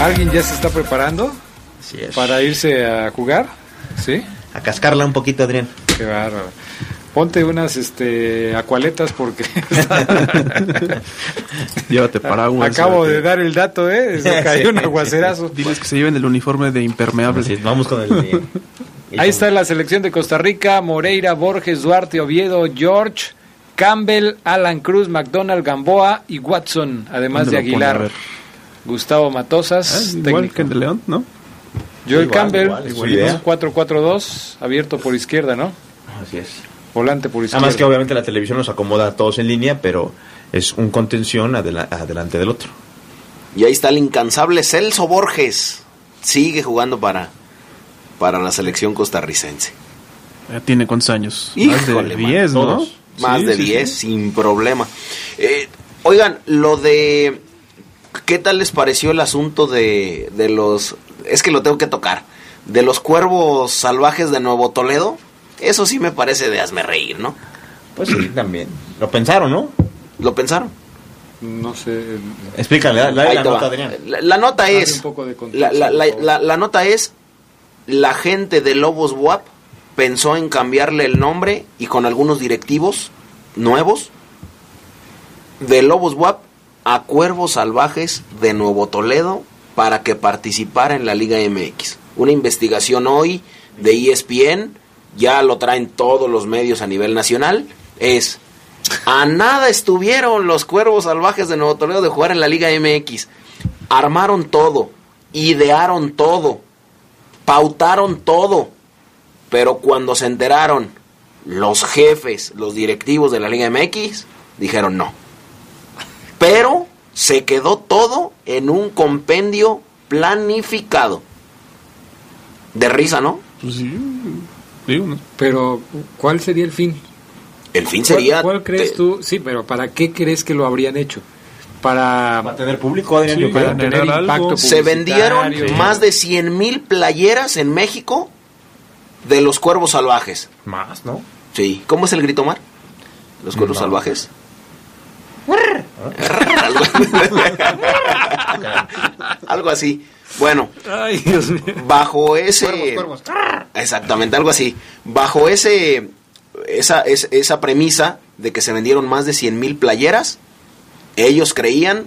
¿Alguien ya se está preparando es. para irse a jugar? ¿Sí? A cascarla un poquito, Adrián. Qué bárbaro. Ponte unas este, acualetas porque Llévate paraguas. acabo de dar el dato, ¿eh? Se cayó un aguacerazo. Diles que se lleven el uniforme de impermeable. Vamos con el. Ahí está la selección de Costa Rica, Moreira, Borges, Duarte, Oviedo, George, Campbell, Alan Cruz, McDonald, Gamboa y Watson, además ¿Dónde de Aguilar. Gustavo Matosas, Ah, igual técnico. que el de León, ¿no? Joel Igual, Campbell, igual, es su ¿no? idea. 4-4-2, abierto por izquierda, ¿no? Así es. Volante por izquierda. Además que obviamente la televisión nos acomoda a todos en línea, pero es un contención adela- adelante del otro. Y ahí está el incansable Celso Borges. Sigue jugando para, para la selección costarricense. Ya tiene cuántos años. Más de man, 10, ¿no? Más Sí, de sí, 10, sí. sin problema. Eh, oigan, lo de... ¿Qué tal les pareció el asunto de, de los... Es que lo tengo que tocar. De los cuervos salvajes de Nuevo Toledo. Eso sí me parece de hazme reír, ¿no? Pues sí, también. Lo pensaron, ¿no? ¿Lo pensaron? No sé. Explícale, la te nota. La, la nota es... un poco de La, la- la- la- la nota es, la gente de Lobos WAP pensó en cambiarle el nombre y con algunos directivos nuevos de Lobos WAP a Cuervos Salvajes de Nuevo Toledo para que participara en la Liga MX. Una investigación hoy de ESPN, ya lo traen todos los medios a nivel nacional, es a nada estuvieron los Cuervos Salvajes de Nuevo Toledo de jugar en la Liga MX. Armaron todo, idearon todo, pautaron todo. Pero cuando se enteraron los jefes, los directivos de la Liga MX, dijeron no. Pero se quedó todo en un compendio planificado. De risa, ¿no? Pues sí. Digo, ¿no? Pero, ¿cuál sería el fin? El fin ¿Cuál- sería... ¿Cuál, crees te- tú? Sí, pero ¿para qué crees que lo habrían hecho? Para, Para tener público, Adrián, Sí, para tener algo. impacto Se vendieron más de 100 mil playeras en México de los cuervos salvajes. Más, ¿no? Sí. ¿Cómo es el grito mar? Los cuervos No. salvajes. algo así. Bueno, Ay, Dios mío. bajo ese exactamente algo así bajo ese esa es- esa premisa de que se vendieron más de 100 mil playeras ellos creían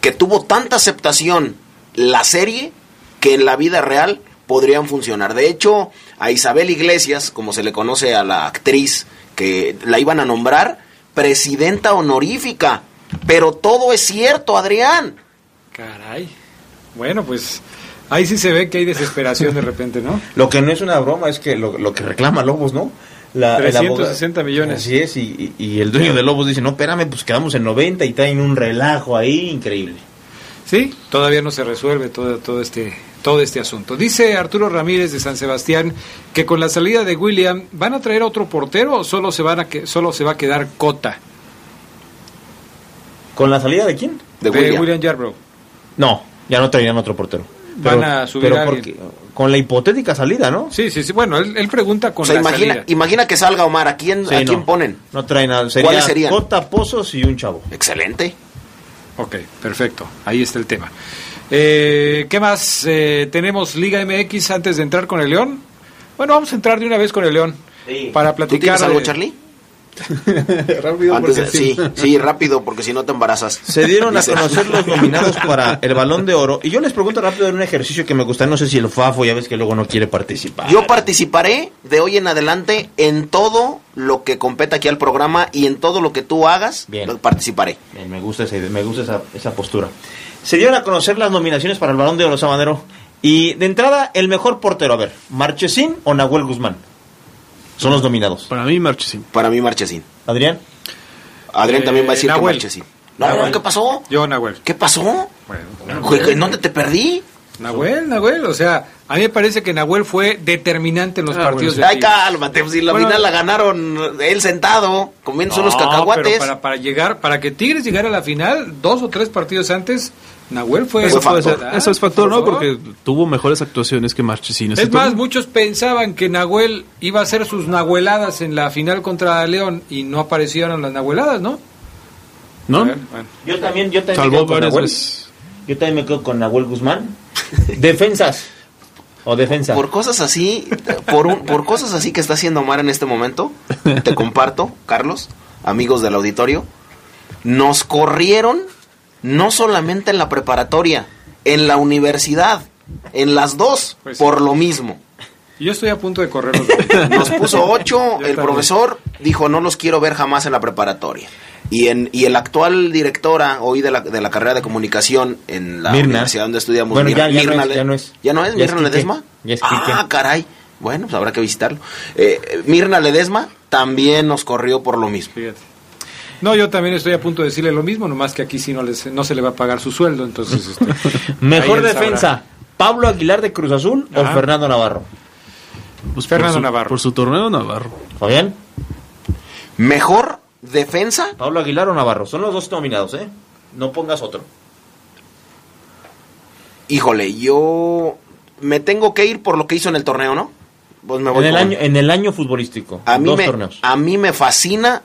que tuvo tanta aceptación la serie que en la vida real podrían funcionar de hecho a Isabel Iglesias como se le conoce a la actriz que la iban a nombrar presidenta honorífica pero todo es cierto Adrián Caray. Bueno, pues ahí sí se ve que hay desesperación de repente, ¿no? Lo que no es una broma es que lo, lo que reclama Lobos, ¿no? La, el 360 abogado- millones. Así es, y, y- y el dueño de Lobos dice, no, espérame, pues quedamos en 90 y traen un relajo ahí increíble. Sí, todavía no se resuelve todo, todo este todo este asunto. Dice Arturo Ramírez de San Sebastián que con la salida de William van a traer otro portero o solo se van a que solo se va a quedar Cota ¿Con la salida de quién? de de William. William Yarbrough. No, ya no traerían otro portero. Van a subir pero a porque- con la hipotética salida, ¿no? Sí, sí, sí. Bueno, él, él pregunta con o sea, la imagina, salida. imagina que salga Omar, ¿a quién, Sí, ¿a no. quién ponen? No traen nada. Sería ¿Cuáles serían? Cota, Pozos y un chavo. Excelente. Ok, perfecto. Ahí está el tema. Eh, ¿Qué más? Eh, ¿Tenemos Liga MX antes de entrar con el León? Bueno, vamos a entrar de una vez con el León. Para ¿Tú platicar. tienes algo, Charlie? Rápido, Antes de- porque sí, sí, rápido, porque si no te embarazas. Se dieron a conocer los nominados para el Balón de Oro. Y yo les pregunto rápido en un ejercicio que me gusta. No sé si el Fafo ya ves que luego no quiere participar. Yo participaré de hoy en adelante en todo lo que competa aquí al programa y en todo lo que tú hagas, Bien. lo- participaré. Bien, me gusta, esa, me gusta esa, esa postura. Se dieron a conocer las nominaciones para el Balón de Oro Sabanero. Y de entrada, el mejor portero. A ver, ¿Marchesín o Nahuel Guzmán? Son los nominados. Para mí, Marchesín. Para mí, Marchesín. Adrián. Adrián Eh, también va a decir Nahuel. que Marchesín. No, no, ¿qué pasó? Yo, Nahuel. ¿Qué pasó? Bueno, ¿En dónde te perdí? Nahuel, Nahuel. O sea, a mí me parece que Nahuel fue determinante en los Ah, partidos bueno, de Ay, cálmate, pues si la Bueno. final la ganaron él sentado, comiendo No, unos cacahuates. pero para, para llegar, para que Tigres llegara a la final, dos o tres partidos antes, Nahuel fue, Eso puede factor. ser- Ah, eso es factor, ¿no? Porque tuvo mejores actuaciones que Marchesín. ese Es más, muchos pensaban que Nahuel iba a hacer sus nahueladas en la final contra León y no aparecieron las nahueladas, ¿no? ¿No? A ver, bueno. Yo también, yo también Salvó me quedo con varias veces. Yo también me quedo con Nahuel Guzmán. Defensas. O defensa. Por cosas así, por, un- por cosas así que está haciendo Omar en este momento, te comparto, Carlos, amigos del auditorio, nos corrieron no solamente en la preparatoria, en la universidad, en las dos, Pues sí. por lo mismo. Yo estoy a punto de correrlos. Nos puso ocho, Yo el también. profesor dijo no los quiero ver jamás en la preparatoria. Y, en, y el actual directora hoy de la, de la carrera de comunicación en la Mirna. universidad donde estudiamos, Bueno, Mir- ya- ya no Mirna es, Le- ya no es. ¿Ya no es? Ya ¿Mirna. Ledesma? Ya es Quique. ah, caray. Bueno, pues habrá que visitarlo. Eh, Mirna Ledesma también nos corrió por lo mismo. Fíjate. No, yo también estoy a punto de decirle lo mismo, nomás que aquí sí no, les, no se le va a pagar su sueldo, entonces... este, Mejor sabrá. defensa. ¿Pablo Aguilar de Cruz Azul o. Fernando Navarro? Pues Fernando por su, Navarro. Por su torneo, Navarro. Fabián. Mejor defensa, Pablo Aguilar o Navarro. Son los dos nominados, ¿eh? No pongas otro. híjole, yo me tengo que ir por lo que hizo en el torneo, ¿no? Pues me voy En el, con- año, en el año futbolístico. a mí dos me, torneos. A mí me fascina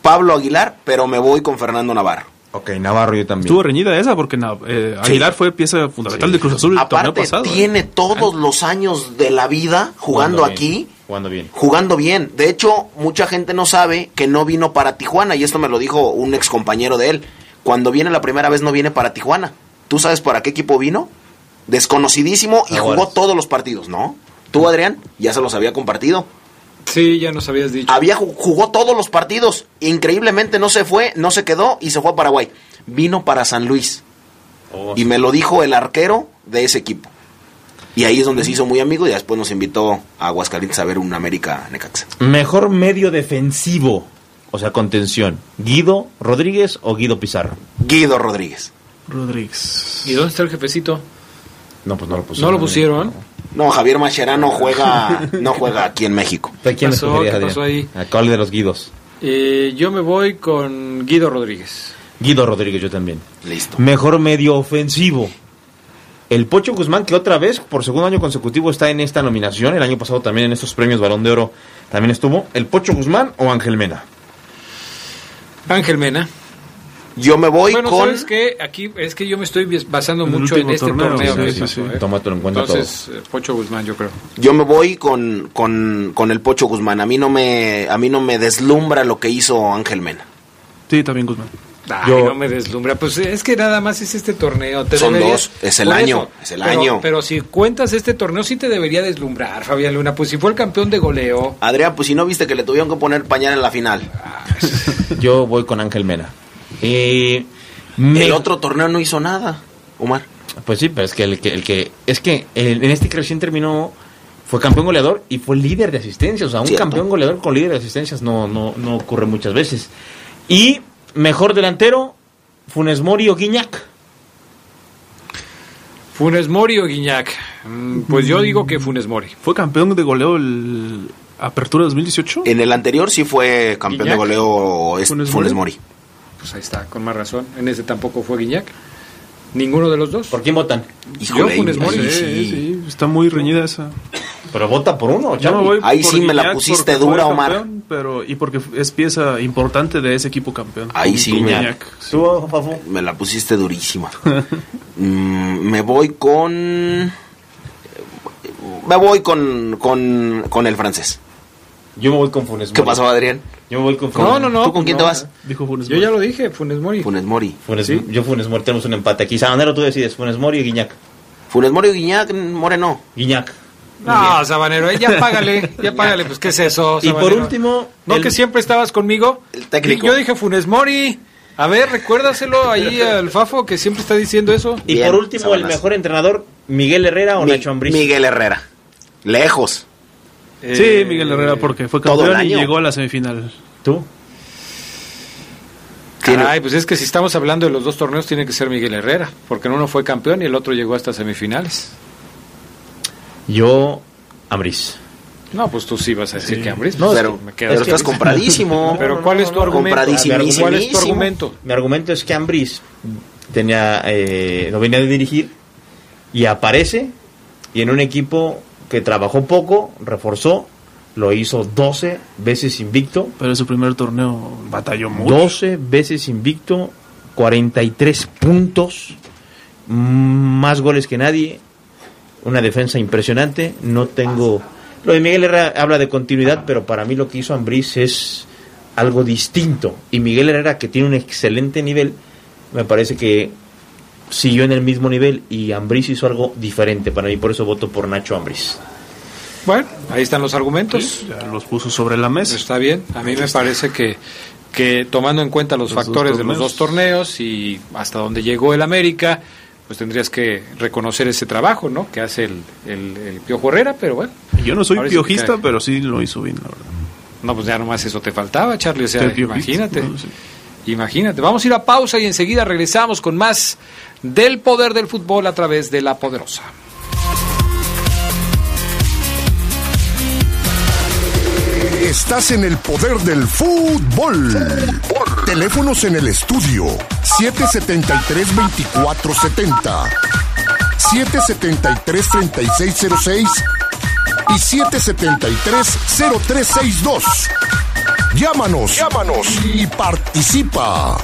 Pablo Aguilar, pero me voy con Fernando Navarro. Ok, Navarro yo también. Estuvo reñida esa porque eh, Sí. Aguilar fue pieza fundamental de Cruz Azul el torneo Aparte, pasado. ¿eh? tiene todos los años de la vida jugando aquí, Jugando bien. jugando bien. De hecho, mucha gente no sabe que no vino para Tijuana, y esto me lo dijo un ex compañero de él. Cuando viene la primera vez no viene para Tijuana. ¿Tú sabes para qué equipo vino? Desconocidísimo y jugó todos los partidos, ¿no? Tú, Adrián, ya se los había compartido. Sí, ya nos habías dicho. Había ju- jugó todos los partidos. Increíblemente no se fue, no se quedó y se fue a Paraguay. Vino para San Luis. Oh, Y me lo dijo el arquero de ese equipo. Y ahí es donde se hizo muy amigo y después nos invitó a Aguascalientes a ver un América Necaxa. Mejor medio defensivo. O sea, contención. ¿Guido Rodríguez o Guido Pizarro? Guido Rodríguez. Rodríguez. ¿Y dónde está el jefecito? No, pues no lo pusieron. ¿No lo pusieron? No, Javier Mascherano juega, no juega aquí en México. ¿De quién pasó? escogerías, ¿Qué pasó ahí? ¿A cuál de los Guidos? Eh, yo me voy con Guido Rodríguez. Guido Rodríguez, yo también. Listo. Mejor medio ofensivo. El Pocho Guzmán, que otra vez, por segundo año consecutivo, está en esta nominación. El año pasado también en estos premios Balón de Oro también estuvo. ¿El Pocho Guzmán o Ángel Mena? Ángel Mena. Yo me voy bueno, con. ¿sabes qué? Aquí es que yo me estoy basando El mucho en este torneo, torneo. sí, que sí, pasó, sí. ¿eh? Tómatelo en cuenta Entonces, eh, Pocho Guzmán, yo creo. Yo me voy con, con, con el Pocho Guzmán. A mí no me, a mí no me deslumbra lo que hizo Ángel Mena. Sí, también Guzmán. Ay, Yo- no me deslumbra. Pues es que nada más es este torneo. Te Son debería- dos, es el Por año, es el pero- año. Pero si cuentas este torneo, sí te debería deslumbrar, Fabián Luna. Pues si fue el campeón de goleo. Adrián, pues si no viste que le tuvieron que poner pañal en la final. Yo voy con Ángel Mena. Eh, me- El otro torneo no hizo nada, Omar. Pues sí, pero es que el que, el que es que el- en este que recién terminó fue campeón goleador y fue líder de asistencias. O sea, un Cierto. campeón goleador con líder de asistencias no, no, no ocurre muchas veces. Y mejor delantero, Funes Mori o Guiñac. Funes Mori o Guiñac. Mm, Pues yo digo que Funes Mori. ¿Fue campeón de goleo el Apertura 2018? En el anterior sí fue campeón Guiñac. de goleo es- Funes Funes, Mori. Mori. Pues ahí está, con más razón. En ese tampoco fue Guiñac. Ninguno de los dos. ¿Por quién votan? Híjole, Funes Mori. Sí, sí. sí, está muy reñida esa. Pero vota por uno, Yo me Charlie. voy Ahí por sí me la pusiste dura, Omar. campeón, Pero, y porque es pieza importante de ese equipo campeón. Ahí sí, Guiñac. ¿Tú, Fafo? Me la pusiste durísima. Mm, me voy con. Me voy con, con, con el francés. Yo me voy con Funes Mori. ¿Qué pasó, Adrián? Yo me voy con Funes No, no, no. ¿Tú con quién no. te vas? Dijo Funes Yo Mori. ya lo dije, Funes Mori. Funes Mori. Funes- Sí. Yo Funes Mori, tenemos un empate aquí. Sabanero, tú decides, Funes Mori o Guiñac. Funes Mori o Guiñac, Moreno. Guiñac. No, Sabanero, eh, ya págale, ya págale, pues qué es eso. Y por Sabanero? último, ¿No el- que siempre estabas conmigo? El técnico. Yo dije Funes Mori. A ver, recuérdaselo ahí al Fafo que siempre está diciendo eso. y Bien, por último, el mejor entrenador, Miguel Herrera o Mi- Nacho Ambriz. Miguel Herrera. Lejos. Sí, Eh, Miguel Herrera, porque fue campeón y llegó a la semifinal. ¿Tú? Caray, pues es que si estamos hablando de los dos torneos, tiene que ser Miguel Herrera, porque en uno fue campeón y el otro llegó hasta semifinales. Yo, Ambriz. No, pues tú sí vas a decir que Ambris. No, pues, pero, me pero estás compradísimo. Pero ¿cuál es tu argumento? ¿Cuál es tu argumento? Mi argumento es que Ambriz tenía, eh, no venía de dirigir y aparece y en un equipo que trabajó poco, reforzó, lo hizo 12 veces invicto, Pero en su primer torneo batalló mucho. 12 veces invicto, 43 puntos, mm, más goles que nadie, una defensa impresionante. No tengo. Lo de Miguel Herrera habla de continuidad, pero para mí lo que hizo Ambriz es algo distinto. Y Miguel Herrera, que tiene un excelente nivel, me parece que siguió en el mismo nivel y Ambriz hizo algo diferente para mí, por eso voto por Nacho Ambriz. Bueno, ahí están los argumentos. Ya los puso sobre la mesa. Está bien. A mí me parece que, que tomando en cuenta los, Los factores de los dos torneos y hasta donde llegó el América, pues tendrías que reconocer ese trabajo, ¿no? Que hace el, el, el Piojo Herrera, pero bueno. Yo no soy piojista, pero sí lo hizo bien, la verdad. No, pues ya nomás eso te faltaba, Charlie. O sea, imagínate. no, sí. Imagínate. Vamos a ir a pausa y enseguida regresamos con más del poder del fútbol a través de la poderosa. Estás en el poder del fútbol. Teléfonos en el estudio 773-2470, 773-3606 y 773-0362. Llámanos, llámanos y participa.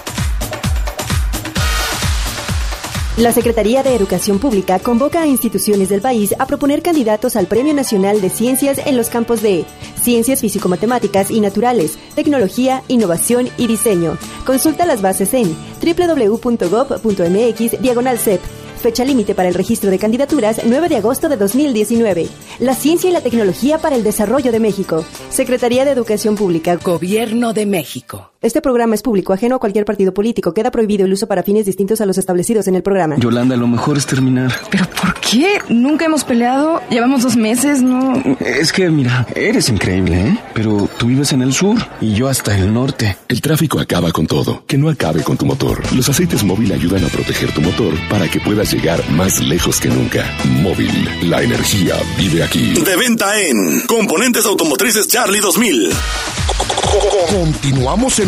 La Secretaría de Educación Pública convoca a instituciones del país a proponer candidatos al Premio Nacional de Ciencias en los campos de Ciencias Físico-Matemáticas y Naturales, Tecnología, Innovación y Diseño. Consulta las bases en www.gov.mx diagonal CEP. Fecha límite para el registro de candidaturas 9 de agosto de 2019. La ciencia y la tecnología para el desarrollo de México. Secretaría de Educación Pública. Gobierno de México. Este programa es público, ajeno a cualquier partido político. Queda prohibido el uso para fines distintos a los establecidos en el programa. Yolanda, lo mejor es terminar. ¿Pero por qué? Nunca hemos peleado. Llevamos dos meses, ¿no? Es que, mira, eres increíble, ¿eh? Pero tú vives en el sur y yo hasta el norte. El tráfico acaba con todo. Que no acabe con tu motor. Los aceites móvil ayudan a proteger tu motor para que puedas llegar más lejos que nunca. Móvil, la energía vive aquí. De venta en Componentes Automotrices Charlie 2000. Continuamos en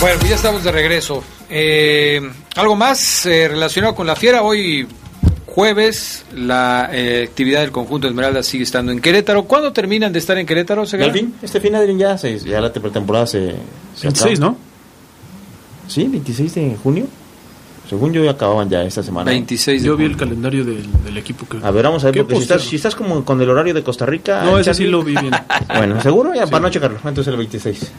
Bueno, pues ya estamos de regreso. Eh, ¿Algo más eh, relacionado con la fiera? Hoy jueves la eh, actividad del conjunto Esmeralda sigue estando en Querétaro. ¿Cuándo terminan de estar en Querétaro? Al fin, este fin Adrián ya, se, ya la pretemporada se, se 26, acaba. ¿no? Sí, 26 de junio. Según yo ya acababan ya esta semana. 26 Yo vi el calendario del, del equipo que... A ver, vamos a ver, ¿Qué porque si estás, si estás como con el horario de Costa Rica... No, ese sí Charlie- lo vi bien. Bueno, ¿seguro? Ya, para no checarlo. Entonces el 26.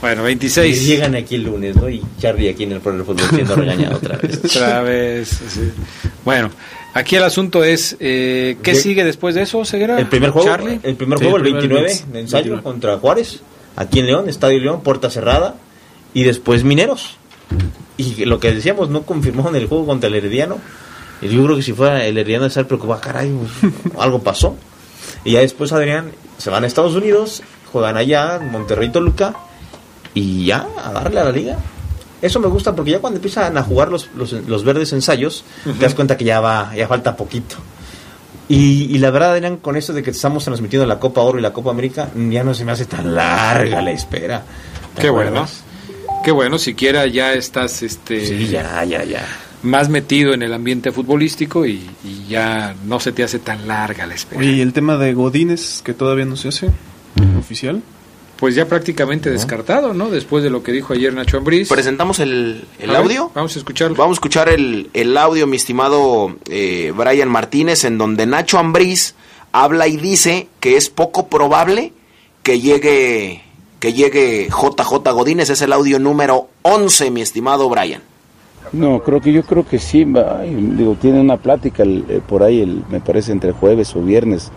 Bueno, Y 26. llegan aquí el lunes, ¿no? Y Charlie aquí en el Pro del Fútbol siendo regañado otra vez. Otra vez. sí. Bueno, aquí el asunto es, eh, ¿qué sigue después de eso, Ceguera? El primer juego, Charlie. el primer Sí, juego, el el primer 29 mes, de ensayo 29. contra Juárez, aquí en León, Estadio León, puerta cerrada, y después Mineros. Y lo que decíamos, no confirmaron el juego contra el Herediano. Y yo creo que si fuera el Herediano de estar preocupado, caray, pues, algo pasó. Y ya después Adrián se van a Estados Unidos, juegan allá, Monterrey Toluca, y ya, a darle a la liga. Eso me gusta porque ya cuando empiezan a jugar los, los, los verdes ensayos, te das cuenta que ya va, ya falta poquito. Y, y la verdad, Adrián, con esto de que estamos transmitiendo la Copa Oro y la Copa América, ya no se me hace tan larga la espera. ¿Te Qué bueno. Qué bueno, siquiera ya estás este Sí, ya, ya, ya. más metido en el ambiente futbolístico y, y ya no se te hace tan larga la espera. Oye, y el tema de Godínez, que todavía no se hace oficial. Pues ya prácticamente descartado, ¿no? Después de lo que dijo ayer Nacho Ambriz. ¿Presentamos el, el A ver, audio? Vamos a escucharlo. Vamos a escuchar el, el audio, mi estimado eh, Brian Martínez, en donde Nacho Ambriz habla y dice que es poco probable que llegue que llegue JJ Godínez. Es el audio número 11, mi estimado Brian. No, creo que yo creo que sí, digo, tiene una plática el- eh, por ahí, el, me parece entre jueves o viernes.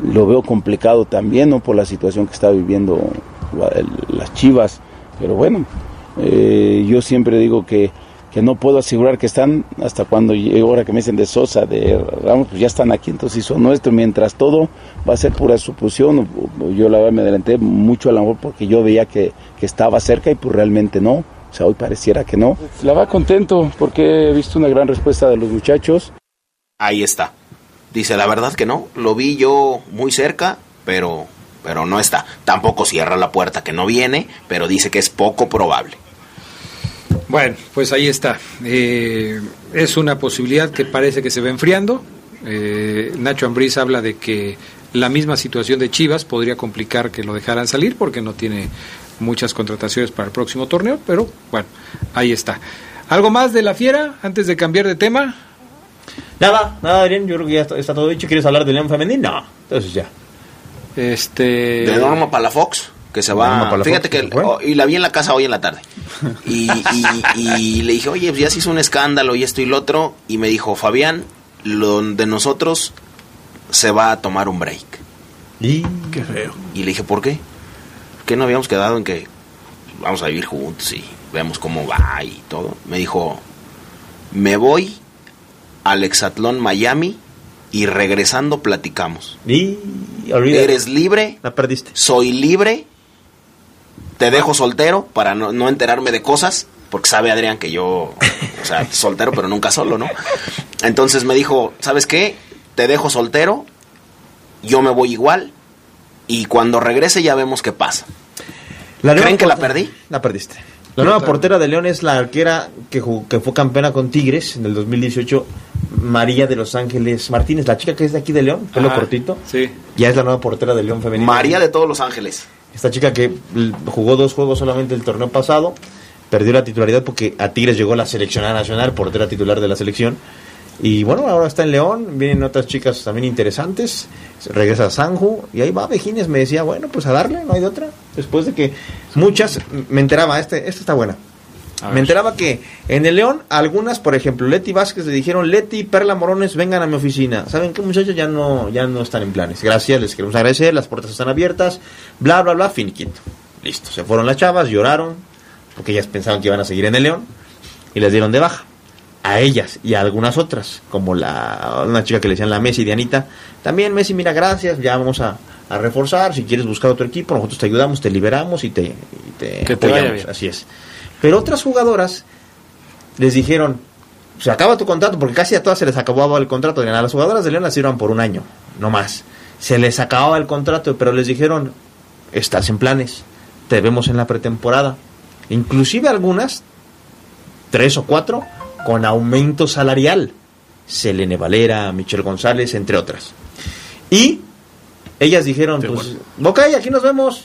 Lo veo complicado también, ¿no? Por la situación que está viviendo las Chivas. Pero bueno, eh, yo siempre digo que, que no puedo asegurar que están hasta cuando llegue, ahora que me dicen de Sosa, de Ramos, pues ya están aquí, entonces son nuestro. Mientras todo va a ser pura suposición, yo la verdad me adelanté mucho a lo mejor porque yo veía que, que estaba cerca y pues realmente no. O sea, hoy pareciera que no. La va contento porque he visto una gran respuesta de los muchachos. Ahí está. Dice, la verdad que no, lo vi yo muy cerca, pero, pero no está. Tampoco cierra la puerta que no viene, pero dice que es poco probable. Bueno, pues ahí está. Eh, es una posibilidad que parece que se va enfriando. Eh, Nacho Ambriz habla de que la misma situación de Chivas podría complicar que lo dejaran salir porque no tiene muchas contrataciones para el próximo torneo, pero bueno, ahí está. ¿Algo más de la fiera antes de cambiar de tema? Nada, nada, Adrián, yo creo que ya está, está todo dicho. ¿Quieres hablar del León femenino? No, entonces ya. Este. De Norma Palafox, que se Norma va. Palafox, Fíjate que. ¿se fue? oh, y la vi en la casa hoy en la tarde. Y, y- y le dije, oye, pues ya se hizo un escándalo y esto y lo otro. Y me dijo, Fabián, lo de nosotros se va a tomar un break. Y Qué feo. Y le dije, ¿por qué? ¿Qué no habíamos quedado en que vamos a vivir juntos y vemos cómo va y todo? Me dijo, me voy al Exatlón Miami y regresando platicamos. Y olvídate. Eres libre, La perdiste. soy libre, te dejo soltero para no, no enterarme de cosas, porque sabe Adrián que yo, o sea, soltero pero nunca solo, ¿no? Entonces me dijo, ¿sabes qué? Te dejo soltero, yo me voy igual, y cuando regrese ya vemos qué pasa. La ¿Creen que la perdí? La perdiste. La nueva portera de León es la arquera que, jugó- que fue campeona con Tigres en el 2018, María de Los Ángeles Martínez, la chica que es de aquí de León, pelo Ajá, cortito. Sí. Ya es la nueva portera de León femenino. María de todos los ángeles. Esta chica que jugó dos juegos solamente el torneo pasado, perdió la titularidad porque a Tigres llegó la seleccionada nacional, portera titular de la selección. Y bueno, ahora está en León, vienen otras chicas también interesantes, regresa a Sanju y ahí va Vejines, me decía, bueno, pues a darle, no hay de otra. Después de que muchas, me enteraba, este, esta está buena. Me enteraba que en el León, algunas, por ejemplo, Leti Vázquez le dijeron, Leti y Perla Morones, vengan a mi oficina. ¿Saben qué, muchachos? Ya no, ya no están en planes. Gracias, les queremos agradecer, las puertas están abiertas, bla, bla, bla, finiquito. Listo, se fueron las chavas, lloraron, porque ellas pensaban que iban a seguir en el León, y les dieron de baja. A ellas y a algunas otras, como la una chica que le decían la Messi, Dianita. También, Messi, mira, gracias, ya vamos a, a reforzar. Si quieres buscar otro equipo, nosotros te ayudamos, te liberamos y te, y te Que apoyamos. Así es. Pero otras jugadoras les dijeron, se acaba tu contrato, porque casi a todas se les acababa el contrato. A las jugadoras de León las dieron por un año, no más. Se les acababa el contrato, pero les dijeron, estás en planes, te vemos en la pretemporada. Inclusive algunas, tres o cuatro, con aumento salarial. Selene Valera, Michelle González, entre otras. Y ellas dijeron, pues, ok, aquí nos vemos.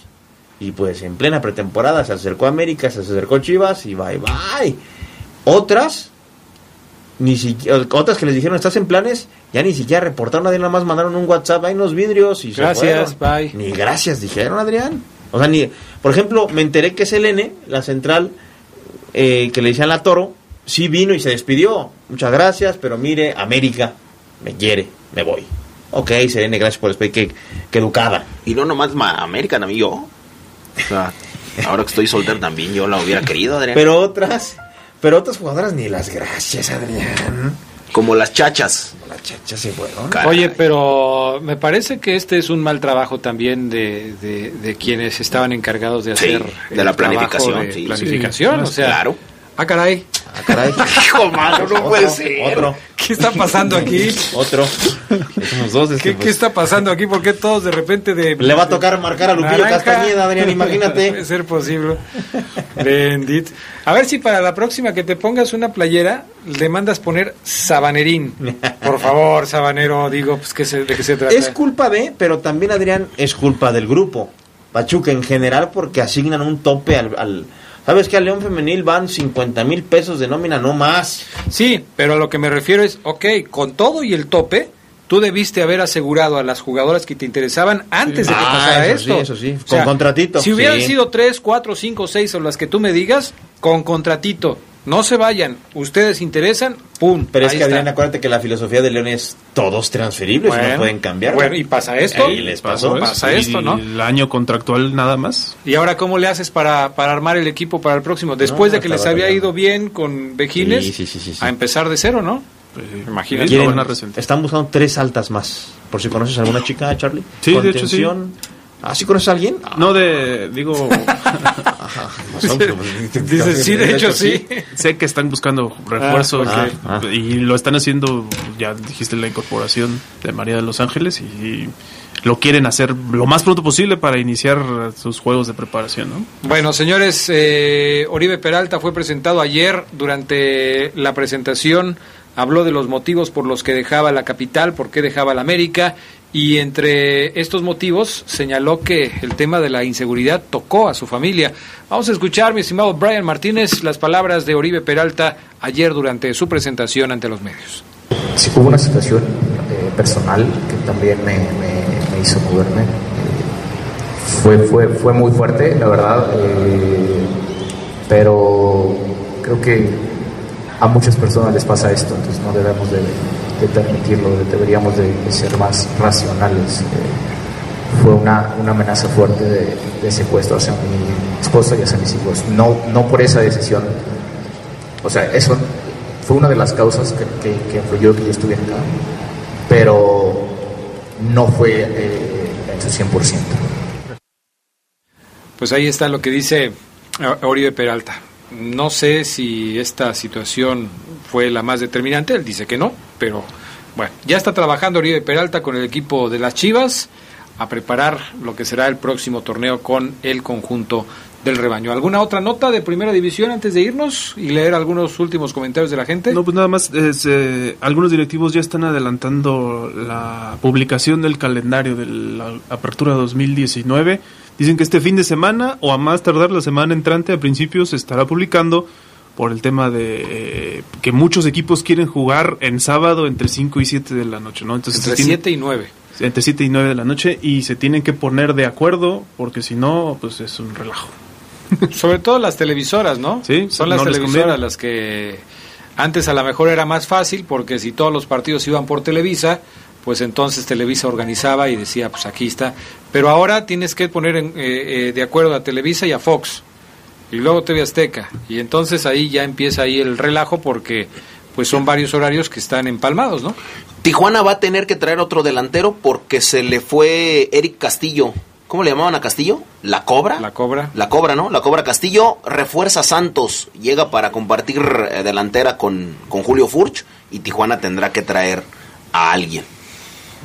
Y pues en plena pretemporada se acercó América, se acercó Chivas y bye bye. Otras, ni siquiera, otras que les dijeron, ¿estás en planes? Ya ni siquiera reportaron, nadie nada más mandaron un WhatsApp, hay unos vidrios y se Gracias, fueron. bye. Ni gracias dijeron, Adrián. O sea, ni, por ejemplo, me enteré que Selene, la central, eh, que le decían la Toro, sí vino y se despidió. Muchas gracias, pero mire, América me quiere, me voy. Ok, Selene, gracias por despedir, que, que educada. Y no nomás ma- American, a mí yo. O sea, ahora que estoy soltero también yo la hubiera querido, Adrián. Pero otras, pero otras jugadoras ni las gracias, Adrián. Como las chachas. Las chachas se fueron. Oye, pero me parece que este es un mal trabajo también de, de, de quienes estaban encargados de Sí, hacer de la planificación, de sí, planificación, sí. o sea, Claro. Ah, caray. Ah, caray. Hijo, mano, no puede ser. Otro. ¿Qué está pasando aquí? Otro. Somos dos. es que, ¿Qué, pues, qué está pasando aquí? ¿Por qué todos de repente de... Le va a tocar marcar a Lupillo Naranja? Castañeda, Adrián, imagínate. Puede ser posible. Bendito. A ver si para la próxima que te pongas una playera, le mandas poner sabanerín. Por favor, sabanero, digo, pues ¿qué se, ¿de qué se trata? Es culpa de, pero también Adrián es culpa del grupo. Pachuca en general porque asignan un tope al... al- ¿Sabes que al León Femenil van 50 mil pesos de nómina, no más? Sí, pero a lo que me refiero es, ok, con todo y el tope, tú debiste haber asegurado a las jugadoras que te interesaban antes de que Ah, pasara eso sí, esto. eso sí, O con contratito, Si hubieran sí. sido tres, cuatro, cinco, seis o las que tú me digas, con contratito. No se vayan, ustedes interesan, pum. Pero es que está. Adrián, acuérdate que la filosofía de León es todos transferibles, Bueno, no pueden cambiar. bueno, y pasa esto. Y les pasó. Pasa esto, ¿no? El año contractual nada más. ¿Y ahora cómo le haces para, para armar el equipo para el próximo? Después No, de que les había ido bien con Vejines, Sí, sí, sí, sí, sí. a empezar de cero, ¿no? Imagínate. Quieren- a resentir. están buscando tres altas más. Por si conoces a alguna chica, Charlie. Sí, de hecho, sí. ¿Ah, sí conoces a alguien? No de, digo, sí, de hecho, sí. sé que están buscando refuerzos Ah, ah, y lo están haciendo, ya dijiste la incorporación de María de los Ángeles y lo quieren hacer lo más pronto posible para iniciar sus juegos de preparación, ¿no? Bueno, señores, eh, Oribe Peralta fue presentado ayer durante la presentación. Habló de los motivos por los que dejaba la capital, por qué dejaba la América. Y entre estos motivos señaló que el tema de la inseguridad tocó a su familia. Vamos a escuchar, mi estimado Brian Martínez, las palabras de Oribe Peralta ayer durante su presentación ante los medios. Sí, hubo una situación eh, personal que también me, hizo moverme. Fue, fue, fue muy fuerte, la verdad, eh, pero creo que a muchas personas les pasa esto, entonces no debemos de, de permitirlo, de- deberíamos de, ser más racionales. Fue una, una amenaza fuerte de, de secuestro hacia mi esposa y hacia mis hijos. No, no por esa decisión, o sea, eso fue una de las causas que, influyó que yo estuviera acá, pero no fue eh, en su 100%. Pues ahí está lo que dice Oribe Peralta. No sé si esta situación fue la más determinante, él dice que no, pero bueno, ya está trabajando Oribe Peralta con el equipo de las Chivas a preparar lo que será el próximo torneo con el conjunto del rebaño. ¿Alguna otra nota de primera división antes de irnos y leer algunos últimos comentarios de la gente? No, pues nada más, eh, algunos directivos ya están adelantando la publicación del calendario de la apertura 2019. Dicen que este fin de semana o a más tardar la semana entrante a principios se estará publicando por el tema de eh, que muchos equipos quieren jugar en sábado entre 5 y 7 de la noche, ¿no? Entonces, entre 7 y 9. Entre 7 y 9 de la noche y se tienen que poner de acuerdo porque si no, pues es un relajo. Sobre todo las televisoras, ¿no? Sí, son las televisoras las que antes a lo mejor era más fácil porque si todos los partidos iban por Televisa, pues entonces Televisa organizaba y decía, pues aquí está. Pero ahora tienes que poner en, eh, eh, de acuerdo a Televisa y a Fox y luego TV Azteca y entonces ahí ya empieza ahí el relajo porque pues son varios horarios que están empalmados, ¿no? Tijuana va a tener que traer otro delantero porque se le fue Eric Castillo ¿Cómo le llamaban a Castillo? ¿La Cobra? La Cobra. La Cobra, ¿no? La Cobra Castillo refuerza Santos, llega para compartir eh, delantera con, con Julio Furch y Tijuana tendrá que traer a alguien.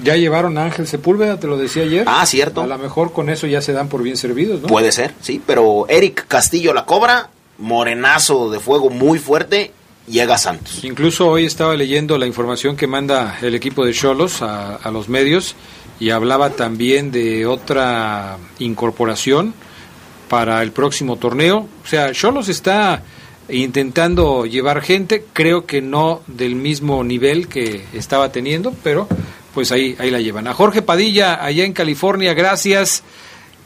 Ya llevaron a Ángel Sepúlveda, te lo decía ayer. Ah, cierto. A lo mejor con eso ya se dan por bien servidos, ¿no? Puede ser, sí, pero Eric Castillo la cobra, morenazo de fuego muy fuerte, llega Santos. Incluso hoy estaba leyendo la información que manda el equipo de Cholos a, a los medios y hablaba también de otra incorporación para el próximo torneo. O sea, Cholos está intentando llevar gente, creo que no del mismo nivel que estaba teniendo, pero pues ahí, ahí la llevan. A Jorge Padilla, allá en California, gracias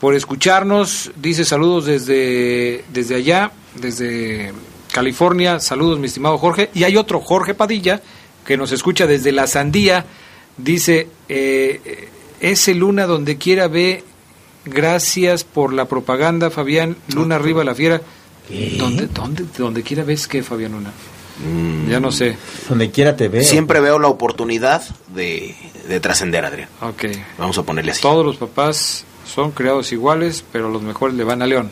por escucharnos. Dice saludos desde, desde allá, desde California. Saludos, mi estimado Jorge. Y hay otro Jorge Padilla que nos escucha desde La Sandía. Dice, eh, ese Luna donde quiera ve, gracias por la propaganda, Fabián, Luna arriba la fiera. ¿Dónde, dónde, donde quiera ves que Fabián Luna? Mm. Ya no sé. Donde quiera te ve. Siempre veo la oportunidad de, de trascender, Adrián. Ok. Vamos a ponerle así. Todos los papás son creados iguales, pero los mejores le van a León.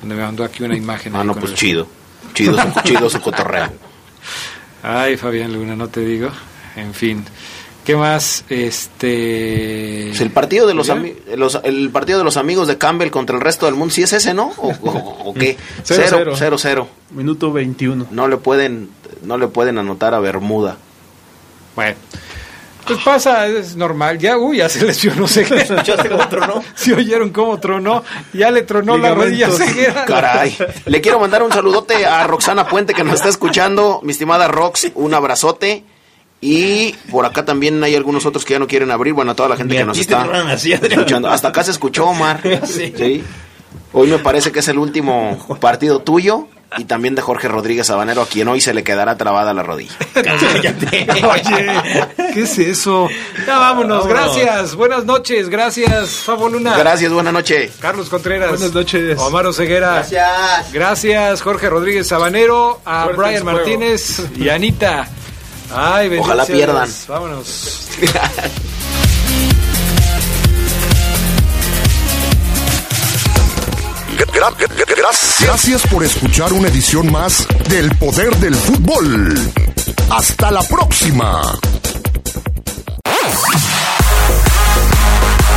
Donde me mandó aquí una imagen. Ah, no, pues chido. Chido su, chido su cotorreo. Ay, Fabián Luna, no te digo. En fin. ¿Qué más? Este. Pues el partido de los, el partido de los amigos de Campbell contra el resto del mundo, ¿sí es ese, no? ¿O, qué? 0 0 0 Minuto 21. No le pueden no le pueden anotar a Bermuda. Bueno. Pues pasa, es normal. Ya, uy, ya se lesionó Ceguera. ¿Escuchaste cómo tronó? Si oyeron cómo tronó, ya le tronó la rodilla Ceguera. Caray. Le quiero mandar un saludote a Roxana Puente que nos está escuchando. Mi estimada Rox, un abrazote. Y por acá también hay algunos otros que ya no quieren abrir. Bueno, a toda la gente que nos está escuchando. Hasta acá se escuchó, Omar. Sí. Hoy me parece que es el último partido tuyo y también de Jorge Rodríguez Sabanero, a quien hoy se le quedará trabada la rodilla. Oye, ¿qué es eso? Ya vámonos, gracias. Buenas noches, gracias, Fabo Luna. Gracias, buenas noches. Carlos Contreras. Buenas noches. Omar Ceguera. Gracias. Gracias, Jorge Rodríguez Sabanero, a Brian Martínez y Anita. Ay, Ojalá pierdan. Vámonos. Gracias por escuchar una edición más del Poder del Fútbol. Hasta la próxima.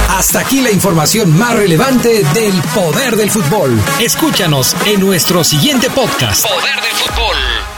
Hasta aquí la información más relevante del Poder del Fútbol. Escúchanos en nuestro siguiente podcast. Poder del Fútbol.